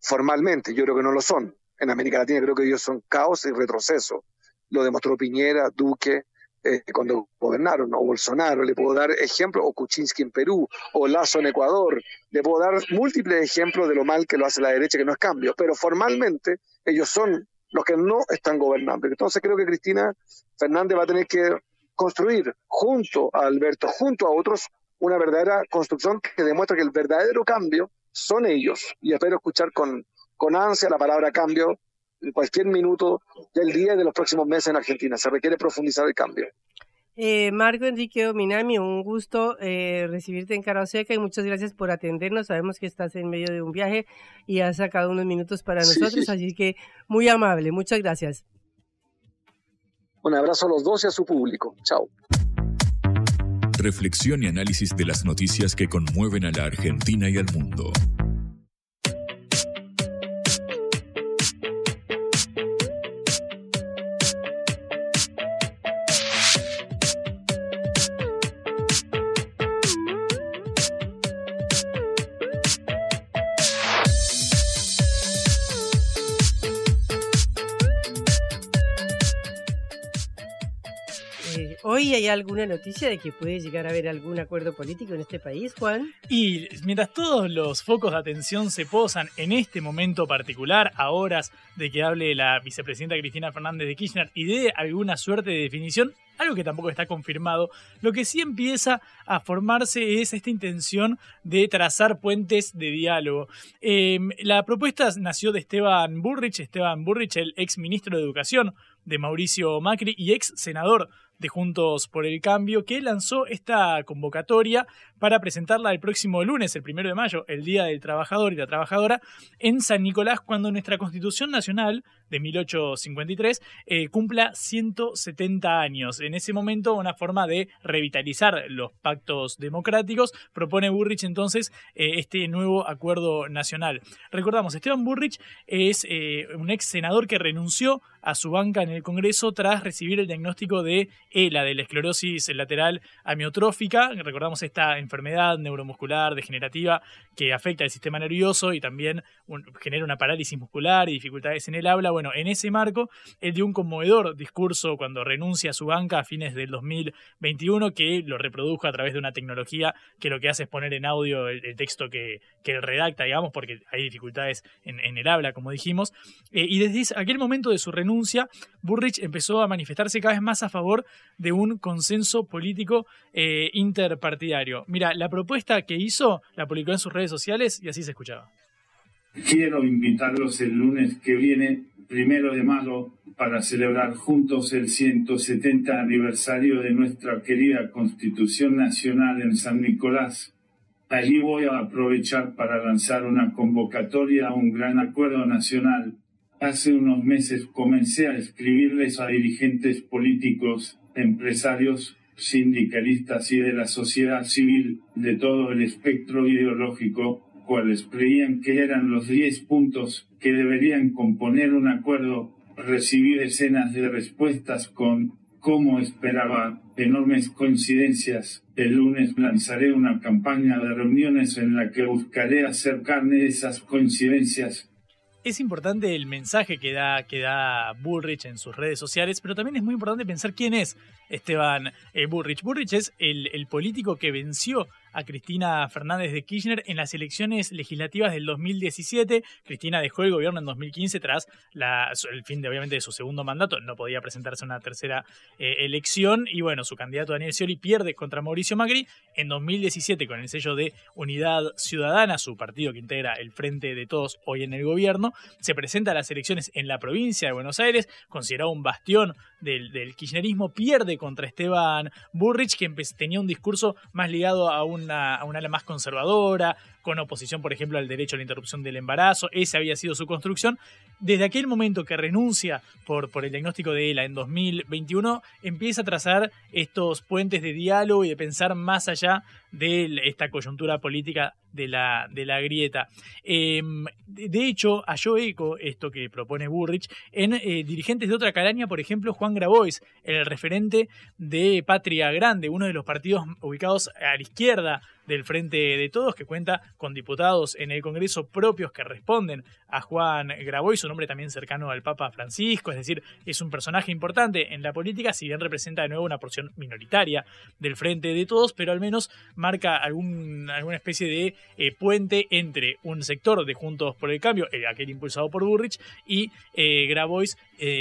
Formalmente, yo creo que no lo son. En América Latina creo que ellos son caos y retroceso. Lo demostró Piñera, Duque, eh, cuando gobernaron, o Bolsonaro, le puedo dar ejemplos, o Kuczynski en Perú, o Lazo en Ecuador, le puedo dar múltiples ejemplos de lo mal que lo hace la derecha, que no es cambio, pero formalmente ellos son los que no están gobernando. Entonces creo que Cristina Fernández va a tener que construir junto a Alberto, junto a otros, una verdadera construcción que demuestra que el verdadero cambio son ellos. Y espero escuchar con, con ansia la palabra cambio en cualquier minuto del día y de los próximos meses en Argentina. Se requiere profundizar el cambio. Eh, Marco Enrique Dominami, un gusto eh, recibirte en Cara Seca y muchas gracias por atendernos. Sabemos que estás en medio de un viaje y has sacado unos minutos para nosotros, así que muy amable. Muchas gracias. Un abrazo a los dos y a su público. Chao. Reflexión y análisis de las noticias que conmueven a la Argentina y al mundo. ¿Hoy hay alguna noticia de que puede llegar a haber algún acuerdo político en este país, Juan? Y mientras todos los focos de atención se posan en este momento particular, a horas de que hable la vicepresidenta Cristina Fernández de Kirchner y dé alguna suerte de definición, algo que tampoco está confirmado, lo que sí empieza a formarse es esta intención de trazar puentes de diálogo. Em, la propuesta nació de Esteban Burrich, Esteban Burrich, el ex ministro de Educación de Mauricio Macri y ex senador de Juntos por el Cambio, que lanzó esta convocatoria para presentarla el próximo lunes, el primero de mayo, el Día del Trabajador y la Trabajadora, en San Nicolás, cuando nuestra Constitución Nacional de 1853 eh, cumpla 170 años. En ese momento, una forma de revitalizar los pactos democráticos, propone Burrich entonces eh, este nuevo acuerdo nacional. Recordamos, Esteban Burrich es eh, un ex senador que renunció a su banca en el Congreso tras recibir el diagnóstico de ELA, de la esclerosis lateral amiotrófica. Recordamos esta enfermedad neuromuscular degenerativa que afecta al sistema nervioso y también genera una parálisis muscular y dificultades en el habla. Bueno, en ese marco, él dio un conmovedor discurso cuando renuncia a su banca a fines del 2021 que lo reprodujo a través de una tecnología que lo que hace es poner en audio el, texto que, que redacta, digamos, porque hay dificultades en, el habla, como dijimos. Eh, y desde aquel momento de su renuncia, Burrich empezó a manifestarse cada vez más a favor de un consenso político eh, interpartidario. Mira, la propuesta que hizo la publicó en sus redes sociales y así se escuchaba. Quiero invitarlos el lunes que viene, primero de mayo, para celebrar juntos el 170 aniversario de nuestra querida Constitución Nacional en San Nicolás. Allí voy a aprovechar para lanzar una convocatoria a un gran acuerdo nacional. Hace unos meses comencé a escribirles a dirigentes políticos, empresarios, sindicalistas y de la sociedad civil de todo el espectro ideológico cuales creían que eran los 10 puntos que deberían componer un acuerdo, recibí decenas de respuestas con, como esperaba, enormes coincidencias. El lunes lanzaré una campaña de reuniones en la que buscaré hacer carne esas coincidencias es importante el mensaje que da, que da Bullrich en sus redes sociales, pero también es muy importante pensar quién es Esteban eh, Bullrich. Bullrich es el, el, político que venció a Cristina Fernández de Kirchner en las elecciones legislativas del 2017. Cristina dejó el gobierno en 2015 tras el fin de, obviamente, de su segundo mandato. No podía presentarse a una tercera eh, elección. Y bueno, su candidato Daniel Scioli pierde contra Mauricio Macri. En 2017, con el sello de Unidad Ciudadana, su partido que integra el Frente de Todos hoy en el gobierno, se presenta a las elecciones en la provincia de Buenos Aires, considerado un bastión del, del kirchnerismo, pierde contra Esteban Burrich, que tenía un discurso más ligado a un una, a una más conservadora, con oposición, por ejemplo, al derecho a la interrupción del embarazo. Esa había sido su construcción. Desde aquel momento que renuncia por, el diagnóstico de ELA en 2021, empieza a trazar estos puentes de diálogo y de pensar más allá de esta coyuntura política de la, de la grieta. Em, de hecho, halló eco esto que propone Burrich en eh, dirigentes de otra calaña, por ejemplo, Juan Grabois, el referente de Patria Grande, uno de los partidos ubicados a la izquierda del Frente de Todos, que cuenta con diputados en el Congreso propios que responden a Juan Grabois, un hombre también cercano al Papa Francisco, es decir, es un personaje importante en la política, si bien representa de nuevo una porción minoritaria del Frente de Todos, pero al menos marca algún, alguna especie de eh, puente entre un sector de Juntos por el Cambio, eh, aquel impulsado por Burrich, y eh, Grabois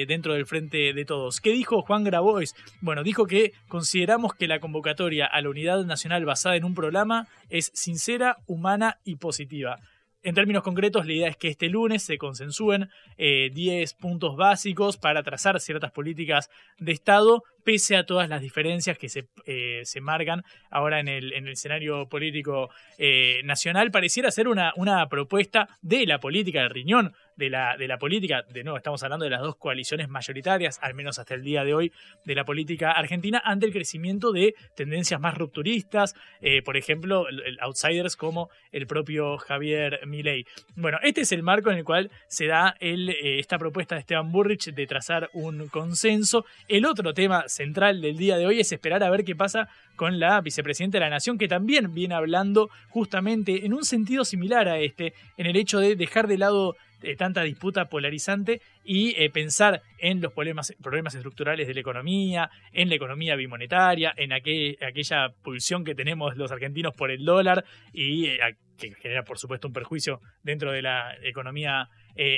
dentro del Frente de Todos. ¿Qué dijo Juan Grabois? Bueno, dijo que consideramos que la convocatoria a la unidad nacional basada en un programa es sincera, humana y positiva. En términos concretos, la idea es que este lunes se consensúen 10 puntos básicos para trazar ciertas políticas de Estado pese a todas las diferencias que se, eh, se marcan ahora en el, en el escenario político eh, nacional, pareciera ser una, una propuesta de la política del riñón, de la, de la política, de nuevo estamos hablando de las dos coaliciones mayoritarias, al menos hasta el día de hoy, de la política argentina, ante el crecimiento de tendencias más rupturistas, eh, por ejemplo, outsiders como el propio Javier Milei. Bueno, este es el marco en el cual se da el, esta propuesta de Esteban Burrich de trazar un consenso. El otro tema central del día de hoy es esperar a ver qué pasa con la vicepresidenta de la Nación, que también viene hablando justamente en un sentido similar a este, en el hecho de dejar de lado eh, tanta disputa polarizante y eh, pensar en los problemas, problemas estructurales de la economía, en la economía bimonetaria, en aquella pulsión que tenemos los argentinos por el dólar y eh, que genera por supuesto un perjuicio dentro de la economía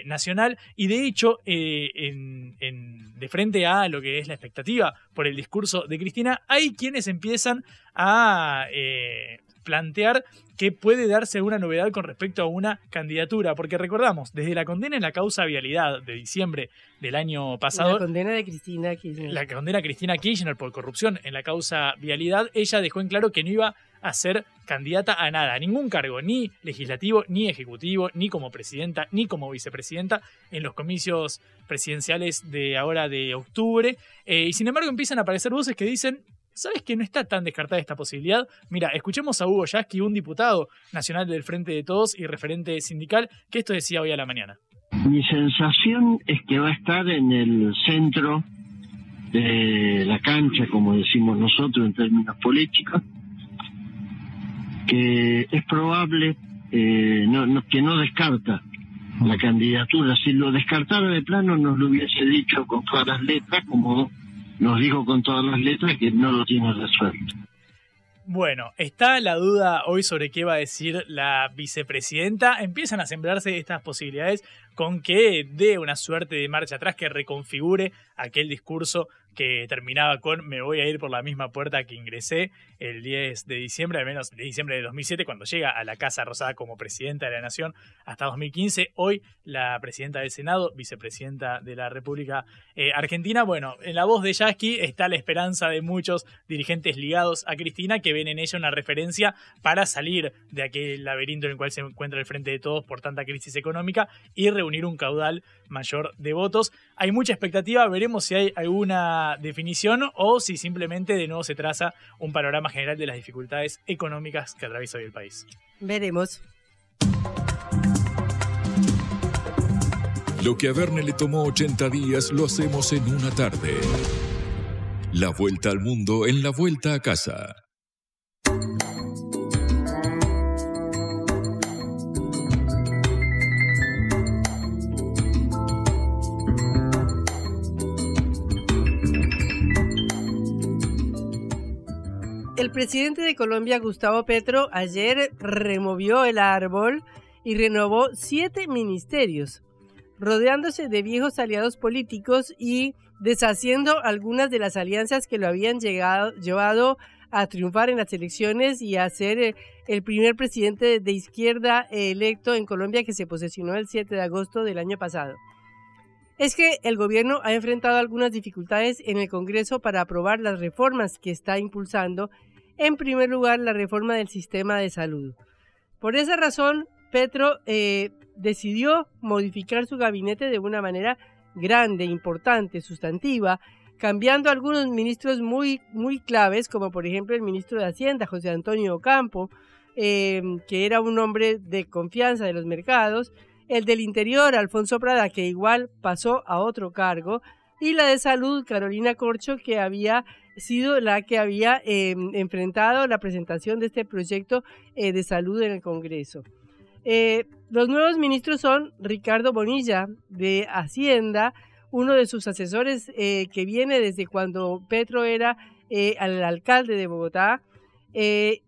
nacional. Y de hecho de frente a lo que es la expectativa por el discurso de Cristina hay quienes empiezan a plantear que puede darse alguna novedad con respecto a una candidatura, porque recordamos, desde la condena en la causa vialidad de diciembre del año pasado. La condena de Cristina Kirchner. La condena de Cristina Kirchner por corrupción en la causa vialidad, ella dejó en claro que no iba a ser candidata a nada, a ningún cargo, ni legislativo, ni ejecutivo, ni como presidenta, ni como vicepresidenta en los comicios presidenciales de ahora de octubre. Eh, y sin embargo empiezan a aparecer voces que dicen, ¿Sabes que no está tan descartada esta posibilidad? Mira, escuchemos a Hugo Yasky, un diputado nacional del Frente de Todos y referente sindical, que esto decía hoy a la mañana. Mi sensación es que va a estar en el centro de la cancha, como decimos nosotros en términos políticos, que es probable eh, no, que no descarta la candidatura. Si lo descartara de plano, nos lo hubiese dicho con todas las letras, como nos dijo con todas las letras que no lo tiene resuelto. Bueno, está la duda hoy sobre qué va a decir la vicepresidenta. Empiezan a sembrarse estas posibilidades con que dé una suerte de marcha atrás, que reconfigure aquel discurso que terminaba con me voy a ir por la misma puerta que ingresé el 10 de diciembre, al menos de diciembre de 2007, cuando llega a la Casa Rosada como presidenta de la Nación hasta 2015. Hoy la presidenta del Senado, vicepresidenta de la República eh, Argentina. Bueno, en la voz de Yasky está la esperanza de muchos dirigentes ligados a Cristina que ven en ella una referencia para salir de aquel laberinto en el cual se encuentra el frente de todos por tanta crisis económica y reunir un caudal mayor de votos. Hay mucha expectativa, veremos si hay alguna definición o si simplemente de nuevo se traza un panorama general de las dificultades económicas que atraviesa hoy el país. Veremos. Lo que a Verne le tomó 80 días lo hacemos en una tarde. La vuelta al mundo en la vuelta a casa. El presidente de Colombia, Gustavo Petro, ayer removió el árbol y renovó siete ministerios, rodeándose de viejos aliados políticos y deshaciendo algunas de las alianzas que lo habían llevado a triunfar en las elecciones y a ser eh, el primer presidente de izquierda electo en Colombia que se posesionó el 7 de agosto del año pasado. Es que el gobierno ha enfrentado algunas dificultades en el Congreso para aprobar las reformas que está impulsando en primer lugar, la reforma del sistema de salud. Por esa razón, Petro eh, decidió modificar su gabinete de una manera grande, importante, sustantiva, cambiando algunos ministros muy, muy claves, como por ejemplo el ministro de Hacienda, José Antonio Ocampo, eh, que era un hombre de confianza de los mercados, el del Interior, Alfonso Prada, que igual pasó a otro cargo, y la de Salud, Carolina Corcho, que había sido la que había em, enfrentado la presentación de este proyecto eh, de salud en el Congreso. Eh, los nuevos ministros son Ricardo Bonilla de Hacienda, uno de sus asesores eh, que viene desde cuando Petro era el alcalde de Bogotá, el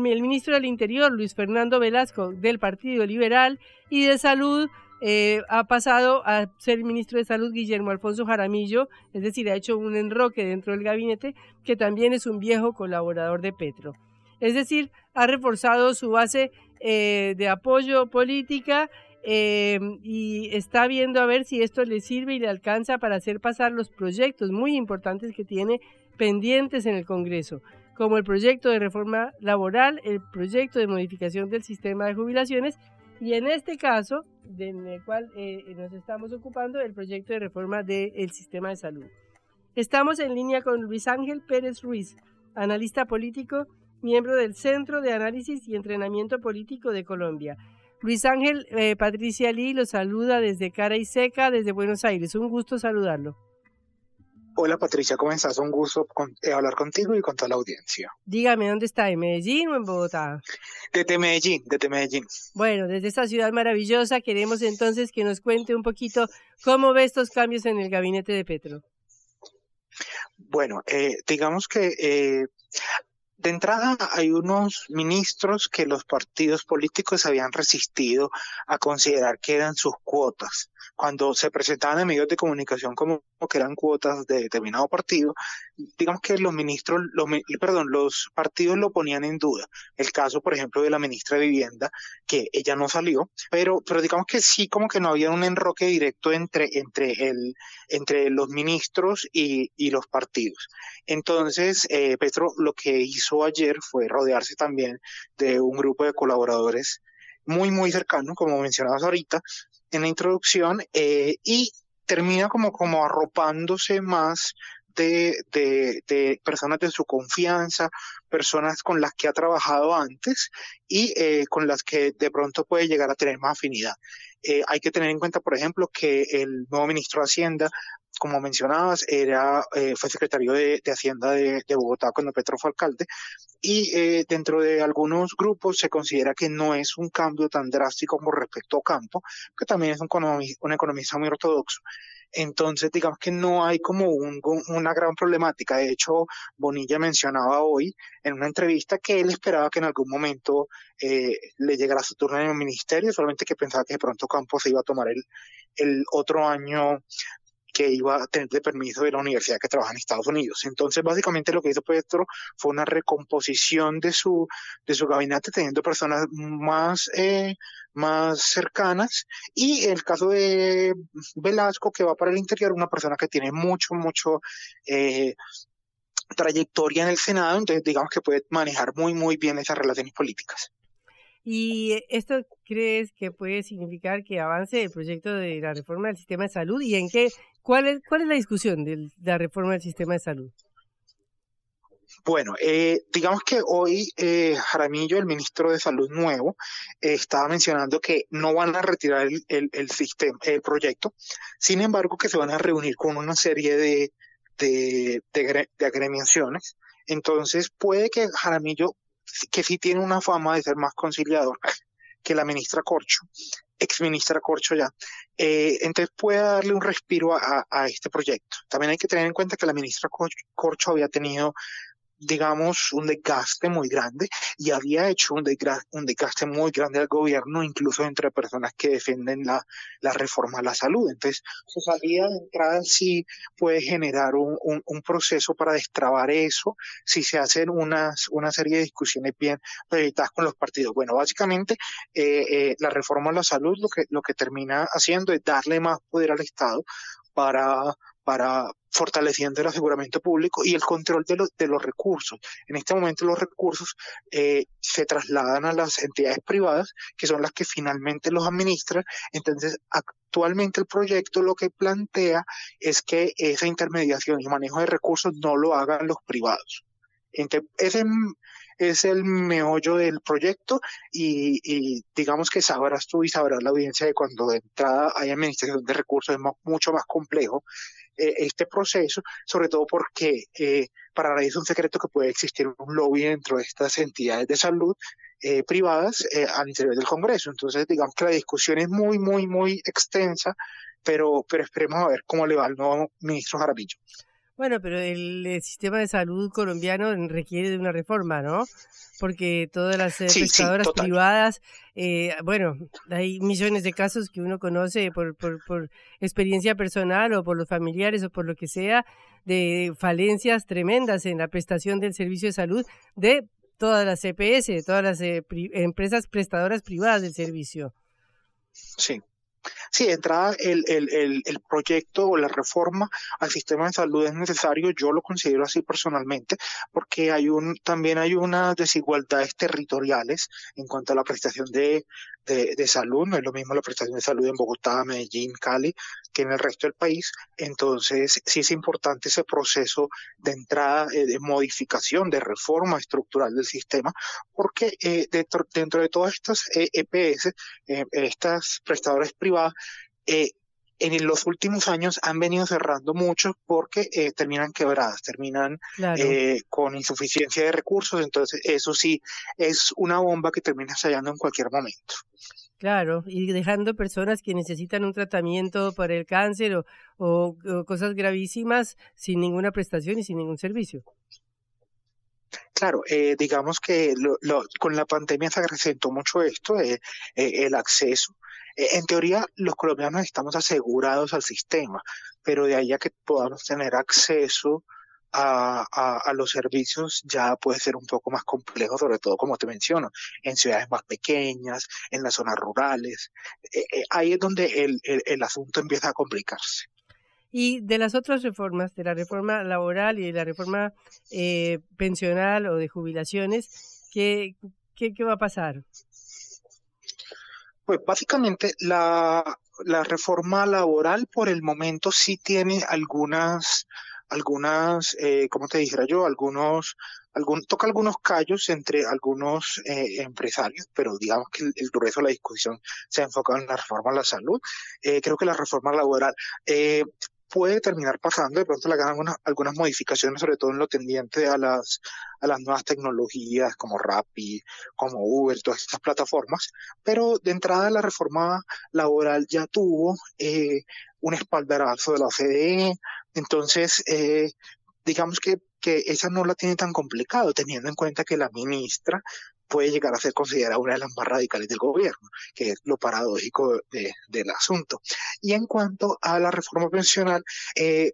ministro del Interior, Luis Fernando Velasco, del Partido Liberal, y de Salud, eh, ha pasado a ser ministro de Salud Guillermo Alfonso Jaramillo, es decir, ha hecho un enroque dentro del gabinete, que también es un viejo colaborador de Petro. Es decir, ha reforzado su base eh, de apoyo política eh, y está viendo a ver si esto le sirve y le alcanza para hacer pasar los proyectos muy importantes que tiene pendientes en el Congreso, como el proyecto de reforma laboral, el proyecto de modificación del sistema de jubilaciones y en este caso, en el cual eh, nos estamos ocupando, el proyecto de reforma del sistema de salud. Estamos en línea con Luis Ángel Pérez Ruiz, analista político, miembro del Centro de Análisis y Entrenamiento Político de Colombia. Luis Ángel, eh, Patricia Lee lo saluda desde Cara y Seca, desde Buenos Aires. Un gusto saludarlo. Hola Patricia, ¿cómo estás? Un gusto eh, hablar contigo y con toda la audiencia. Dígame, ¿dónde está? ¿En Medellín o en Bogotá? Desde Medellín, desde Medellín. Bueno, desde esta ciudad maravillosa queremos entonces que nos cuente un poquito cómo ve estos cambios en el gabinete de Petro. Bueno, eh, digamos que eh, de entrada hay unos ministros que los partidos políticos habían resistido a considerar que eran sus cuotas cuando se presentaban en medios de comunicación como que eran cuotas de determinado partido, digamos que los ministros, los, perdón, los partidos lo ponían en duda. El caso, por ejemplo, de la ministra de Vivienda, que ella no salió, pero, pero digamos que sí como que no había un enroque directo entre, entre, el, entre los ministros y, y los partidos. Entonces, eh, Petro lo que hizo ayer fue rodearse también de un grupo de colaboradores muy, muy cercano, como mencionabas ahorita, en la introducción eh, y termina como, como arropándose más de, de, personas de su confianza, personas con las que ha trabajado antes y eh, con las que de pronto puede llegar a tener más afinidad. Eh, hay que tener en cuenta, por ejemplo, que el nuevo ministro de Hacienda, como mencionabas, era, fue secretario de, Hacienda de, Bogotá cuando Petro fue alcalde y eh, dentro de algunos grupos se considera que no es un cambio tan drástico como respecto a Campo, que también es un, un economista muy ortodoxo. Entonces, digamos que no hay como un, una gran problemática. De hecho, Bonilla mencionaba hoy en una entrevista que él esperaba que en algún momento eh, le llegara su turno en el ministerio, solamente que pensaba que de pronto Campos se iba a tomar el, el otro año que iba a tener de permiso de la universidad que trabaja en Estados Unidos. Entonces, básicamente lo que hizo Petro fue una recomposición de su, de su gabinete, teniendo personas más, eh, más cercanas. Y el caso de Velasco, que va para el interior, una persona que tiene mucho, mucho eh, trayectoria en el Senado, entonces digamos que puede manejar muy, muy bien esas relaciones políticas. ¿Y esto crees que puede significar que avance el proyecto de la reforma del sistema de salud? ¿Y en qué, cuál es, cuál es la discusión de la reforma del sistema de salud? Bueno, eh, digamos que hoy eh, Jaramillo, el ministro de Salud nuevo, estaba mencionando que no van a retirar el, el, sistema, el proyecto, sin embargo que se van a reunir con una serie de, de, de agremiaciones. Entonces puede que Jaramillo que sí tiene una fama de ser más conciliador que la ministra Corcho, ex ministra Corcho ya, eh, entonces puede darle un respiro a, a, este proyecto. También hay que tener en cuenta que la ministra Corcho había tenido digamos, un desgaste muy grande y había hecho un, un desgaste muy grande al gobierno, incluso entre personas que defienden la, la reforma a la salud. Entonces, su salida de entrada sí puede generar un, un, proceso para destrabar eso, si se hacen unas, una serie de discusiones bien evitadas con los partidos. Bueno, básicamente, eh, eh, la reforma a la salud lo que, lo que termina haciendo es darle más poder al Estado para para fortaleciendo el aseguramiento público y el control de, los de los recursos. En este momento los recursos eh, se trasladan a las entidades privadas, que son las que finalmente los administran. Entonces, actualmente el proyecto lo que plantea es que esa intermediación y manejo de recursos no lo hagan los privados. Entonces, ese es el meollo del proyecto y, y, digamos que sabrás tú y sabrás la audiencia de cuando de entrada hay administración de recursos es mucho más complejo eh, este proceso, sobre todo porque eh, para nadie es un secreto que puede existir un lobby dentro de estas entidades de salud eh, privadas eh, al interior del Congreso. Entonces, digamos que la discusión es muy, muy, muy extensa, pero, pero esperemos a ver cómo le va al nuevo ministro Jaramillo. Bueno, pero el, sistema de salud colombiano requiere de una reforma, ¿no? Porque todas las eh, pescadoras privadas, eh, bueno, hay millones de casos que uno conoce por, por, por experiencia personal o por los familiares o por lo que sea, de falencias tremendas en la prestación del servicio de salud de todas las CPS, de todas las eh, empresas prestadoras privadas del servicio. Sí, Sí, de entrada el, el, el, el, proyecto o la reforma al sistema de salud es necesario, yo lo considero así personalmente, porque hay un, también hay unas desigualdades territoriales en cuanto a la prestación de, de, salud, no es lo mismo la prestación de salud en Bogotá, Medellín, Cali, que en el resto del país. Entonces, sí es importante ese proceso de entrada, eh, de modificación, de reforma estructural del sistema, porque eh, dentro, dentro, de todas estas eh, EPS, eh, estas prestadoras privadas, eh, en los últimos años han venido cerrando mucho porque eh, terminan quebradas, terminan claro. eh, con insuficiencia de recursos, entonces eso sí es una bomba que termina estallando en cualquier momento. Claro, y dejando personas que necesitan un tratamiento para el cáncer o, o, o cosas gravísimas sin ninguna prestación y sin ningún servicio. Claro, eh, digamos que lo, lo, con la pandemia se acrecentó mucho esto, eh, eh, el acceso. En teoría, los colombianos estamos asegurados al sistema, pero de ahí a que podamos tener acceso a, a, los servicios ya puede ser un poco más complejo, sobre todo como te menciono, en ciudades más pequeñas, en las zonas rurales. ahí es donde el, el, el asunto empieza a complicarse. Y de las otras reformas, de la reforma laboral y de la reforma eh, pensional o de jubilaciones, ¿qué, qué, qué va a pasar? Pues básicamente la, reforma laboral por el momento sí tiene algunas, algunas, eh, como te dijera yo, algunos, algún, toca algunos callos entre algunos eh, empresarios, pero digamos que el, el, grueso de la discusión se ha enfocado en la reforma a la salud. Eh, creo que la reforma laboral puede terminar pasando, de pronto le hagan algunas, algunas modificaciones, sobre todo en lo tendiente a las, a las nuevas tecnologías como Rappi, como Uber, todas estas plataformas, pero de entrada la reforma laboral ya tuvo eh, un espaldarazo de la OCDE, entonces eh, digamos que, que esa no la tiene tan complicado, teniendo en cuenta que la ministra puede llegar a ser considerada una de las más radicales del gobierno, que es lo paradójico de, del asunto. Y en cuanto a la reforma pensional, eh,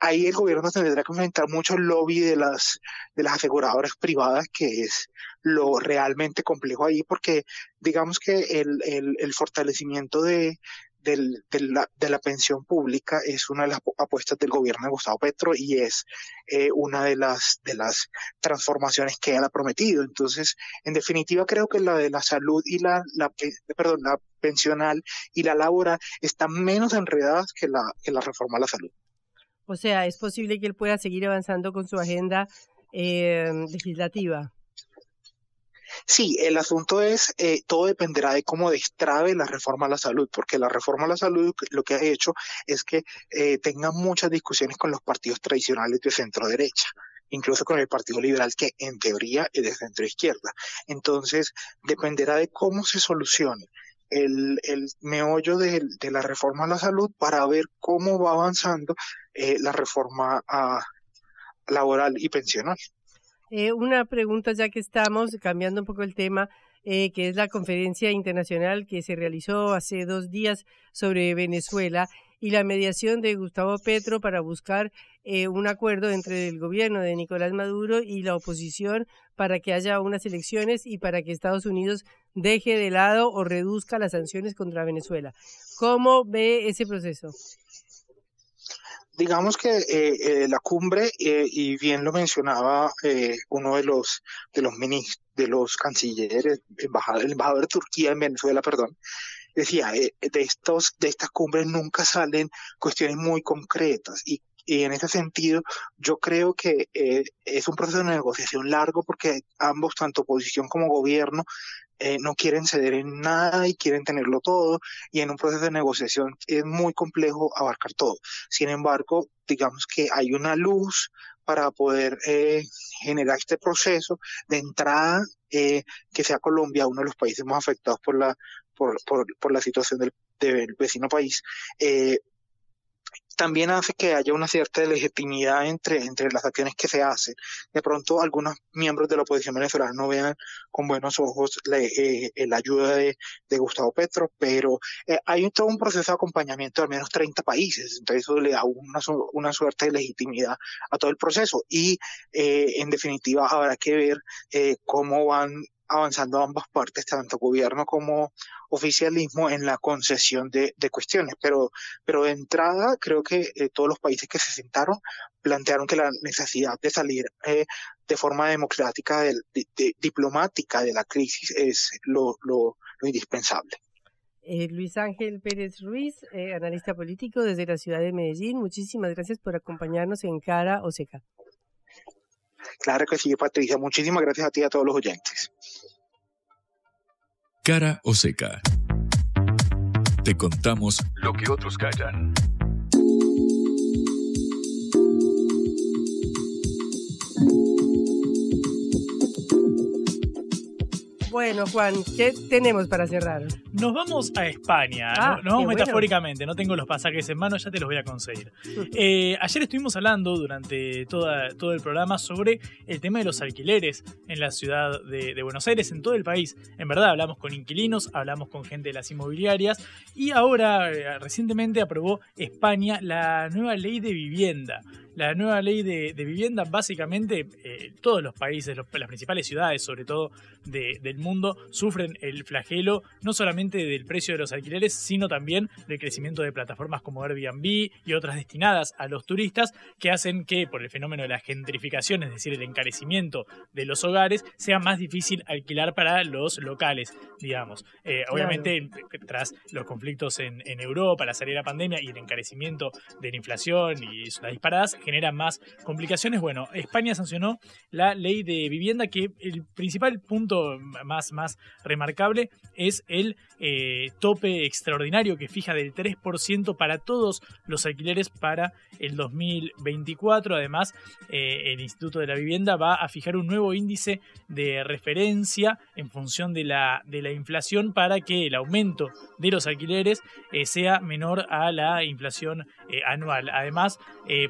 ahí el gobierno tendrá que aumentar mucho el lobby de las, de las aseguradoras privadas, que es lo realmente complejo ahí, porque digamos que el, el fortalecimiento de, del, de, la, de, la, pensión pública es una de las apuestas del gobierno de Gustavo Petro y es eh, una de las, de las transformaciones que él ha prometido. Entonces, en definitiva, creo que la de la salud y la, la perdón, la pensional y la laboral están menos enredadas que la, que la reforma a la salud. O sea, es posible que él pueda seguir avanzando con su agenda eh, legislativa. Sí, el asunto es, eh, todo dependerá de cómo destrabe la reforma a la salud, porque la reforma a la salud lo que ha hecho es que eh, tenga muchas discusiones con los partidos tradicionales de centro derecha incluso con el Partido Liberal, que en teoría es de centro izquierda. Entonces, dependerá de cómo se solucione el, el meollo de, la reforma a la salud para ver cómo va avanzando eh, la reforma laboral y pensional. Eh, una pregunta ya que estamos cambiando un poco el tema, eh, que es la conferencia internacional que se realizó hace dos días sobre Venezuela y la mediación de Gustavo Petro para buscar eh, un acuerdo entre el gobierno de Nicolás Maduro y la oposición para que haya unas elecciones y para que Estados Unidos deje de lado o reduzca las sanciones contra Venezuela. ¿Cómo ve ese proceso? Digamos que eh, eh, la cumbre, eh, y bien lo mencionaba uno de los de los ministros, de los cancilleres, embajador, el embajador de Turquía en Venezuela, perdón, decía, de estos de estas cumbres nunca salen cuestiones muy concretas. Y y en ese sentido, yo creo que es un proceso de negociación largo porque ambos, tanto oposición como gobierno, eh, no quieren ceder en nada y quieren tenerlo todo y en un proceso de negociación es muy complejo abarcar todo. Sin embargo, digamos que hay una luz para poder eh, generar este proceso de entrada eh, que sea Colombia uno de los países más afectados por la por, por, por la situación del, del vecino país eh, también hace que haya una cierta legitimidad entre, entre las acciones que se hacen. De pronto algunos miembros de la oposición venezolana no vean con buenos ojos la, eh, ayuda de, de, Gustavo Petro, pero eh, hay todo un proceso de acompañamiento de al menos 30 países, entonces eso le da una, una suerte de legitimidad a todo el proceso y eh, en definitiva habrá que ver eh, cómo van avanzando ambas partes, tanto gobierno como oficialismo, en la concesión de, de cuestiones. Pero, pero de entrada, creo que eh, todos los países que se sentaron plantearon que la necesidad de salir eh, de forma democrática, de, de, diplomática de la crisis es lo, lo, lo indispensable. Eh, Luis Ángel Pérez Ruiz, eh, analista político desde la ciudad de Medellín, muchísimas gracias por acompañarnos en Cara o Seca. Claro que sí, Patricia. Muchísimas gracias a ti y a todos los oyentes. Cara o seca. Te contamos lo que otros callan. Bueno, Juan, ¿qué tenemos para cerrar? Nos vamos a España. Ah, nos vamos qué metafóricamente. No tengo los pasajes en mano, ya te los voy a conseguir. [LAUGHS] Eh, ayer estuvimos hablando durante toda, todo el programa sobre el tema de los alquileres en la ciudad de, de, Buenos Aires, en todo el país. En verdad, hablamos con inquilinos, hablamos con gente de las inmobiliarias y ahora, eh, recientemente, aprobó España la nueva ley de vivienda la nueva ley de, de vivienda, básicamente eh, todos los países, los, las principales ciudades sobre todo de, del mundo, sufren el flagelo no solamente del precio de los alquileres, sino también del crecimiento de plataformas como Airbnb y otras destinadas a los turistas, que hacen que por el fenómeno de la gentrificación, es decir, el encarecimiento de los hogares, sea más difícil alquilar para los locales, digamos. Eh, claro. Obviamente, tras los conflictos en, en Europa, la salida de la pandemia y el encarecimiento de la inflación y las disparadas, genera más complicaciones. Bueno, España sancionó la ley de vivienda que el principal punto más, más remarcable es el eh, tope extraordinario que fija del 3% para todos los alquileres para el 2024. Además, eh, el Instituto de la Vivienda va a fijar un nuevo índice de referencia en función de la, de la inflación para que el aumento de los alquileres eh, sea menor a la inflación anual. Además,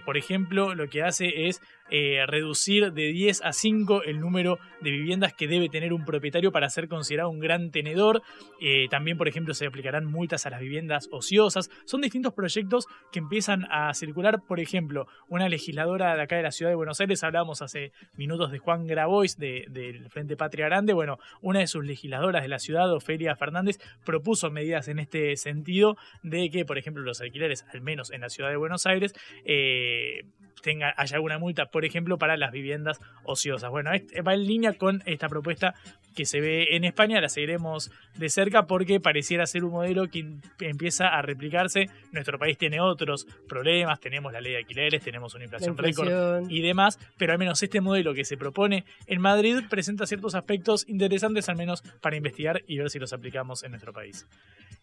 por ejemplo, lo que hace es eh, reducir de 10 a 5 el número de viviendas que debe tener un propietario para ser considerado un gran tenedor. Eh, también, por ejemplo, se aplicarán multas a las viviendas ociosas. Son distintos proyectos que empiezan a circular. Por ejemplo, una legisladora de acá de la ciudad de Buenos Aires, hablábamos hace minutos de Juan Grabois del de, Frente Patria Grande. Bueno, una de sus legisladoras de la ciudad, Ofelia Fernández, propuso medidas en este sentido de que, por ejemplo, los alquileres, al menos en la ciudad de Buenos Aires, eh, tenga, haya alguna multa, por ejemplo, para las viviendas ociosas. Bueno, va en línea con esta propuesta que se ve en España, la seguiremos de cerca porque pareciera ser un modelo que empieza a replicarse. Nuestro país tiene otros problemas, tenemos la ley de alquileres, tenemos una inflación, inflación. récord y demás, pero al menos este modelo que se propone en Madrid presenta ciertos aspectos interesantes, al menos para investigar y ver si los aplicamos en nuestro país.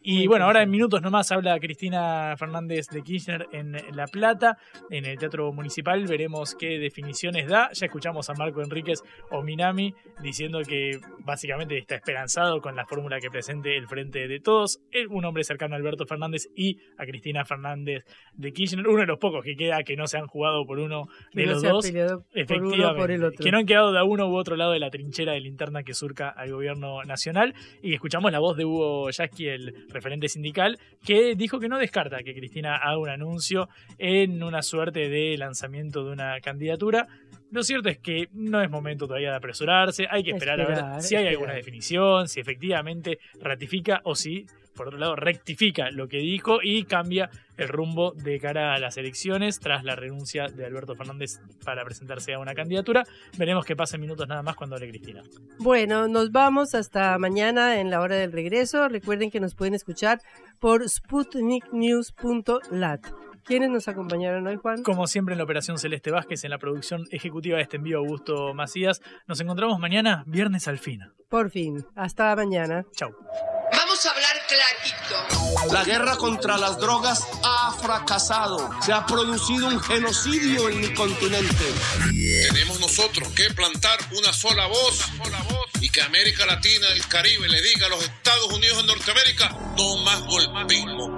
Y bueno, ahora en minutos nomás habla Cristina Fernández de Kirchner en La Plata, en el Teatro Municipal. Veremos qué definiciones da. Ya escuchamos a Marco Enríquez Ominami diciendo que básicamente está esperanzado con la fórmula que presente el Frente de Todos. Es un hombre cercano a Alberto Fernández y a Cristina Fernández de Kirchner. Uno de los pocos que queda que no se han jugado por uno de que los no dos. Efectivamente. Por uno por el otro. Que no han quedado de uno u otro lado de la trinchera de linterna que surca al gobierno nacional. Y escuchamos la voz de Hugo Yasky, el referente sindical, que dijo que no descarta que Cristina haga un anuncio en una suerte de lanzamiento de una candidatura. Lo cierto es que no es momento todavía de apresurarse, hay que esperar, esperar a ver si hay alguna definición, si efectivamente ratifica o si por otro lado, rectifica lo que dijo y cambia el rumbo de cara a las elecciones tras la renuncia de Alberto Fernández para presentarse a una candidatura. Veremos qué pasa en minutos nada más cuando hable Cristina. Bueno, nos vamos hasta mañana en la hora del regreso. Recuerden que nos pueden escuchar por sputniknews.lat. ¿Quiénes nos acompañaron hoy, Juan? Como siempre en la Operación Celeste Vázquez, en la producción ejecutiva de este envío, Augusto Macías. Nos encontramos mañana, viernes al fin. Por fin. Hasta mañana. Chau. Vamos a hablar clarito. La guerra contra las drogas ha fracasado. Se ha producido un genocidio en mi continente. Tenemos nosotros que plantar una sola voz, y que América Latina, el Caribe, le diga a los Estados Unidos de Norteamérica, no más golpismo.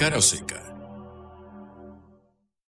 Cara Seca.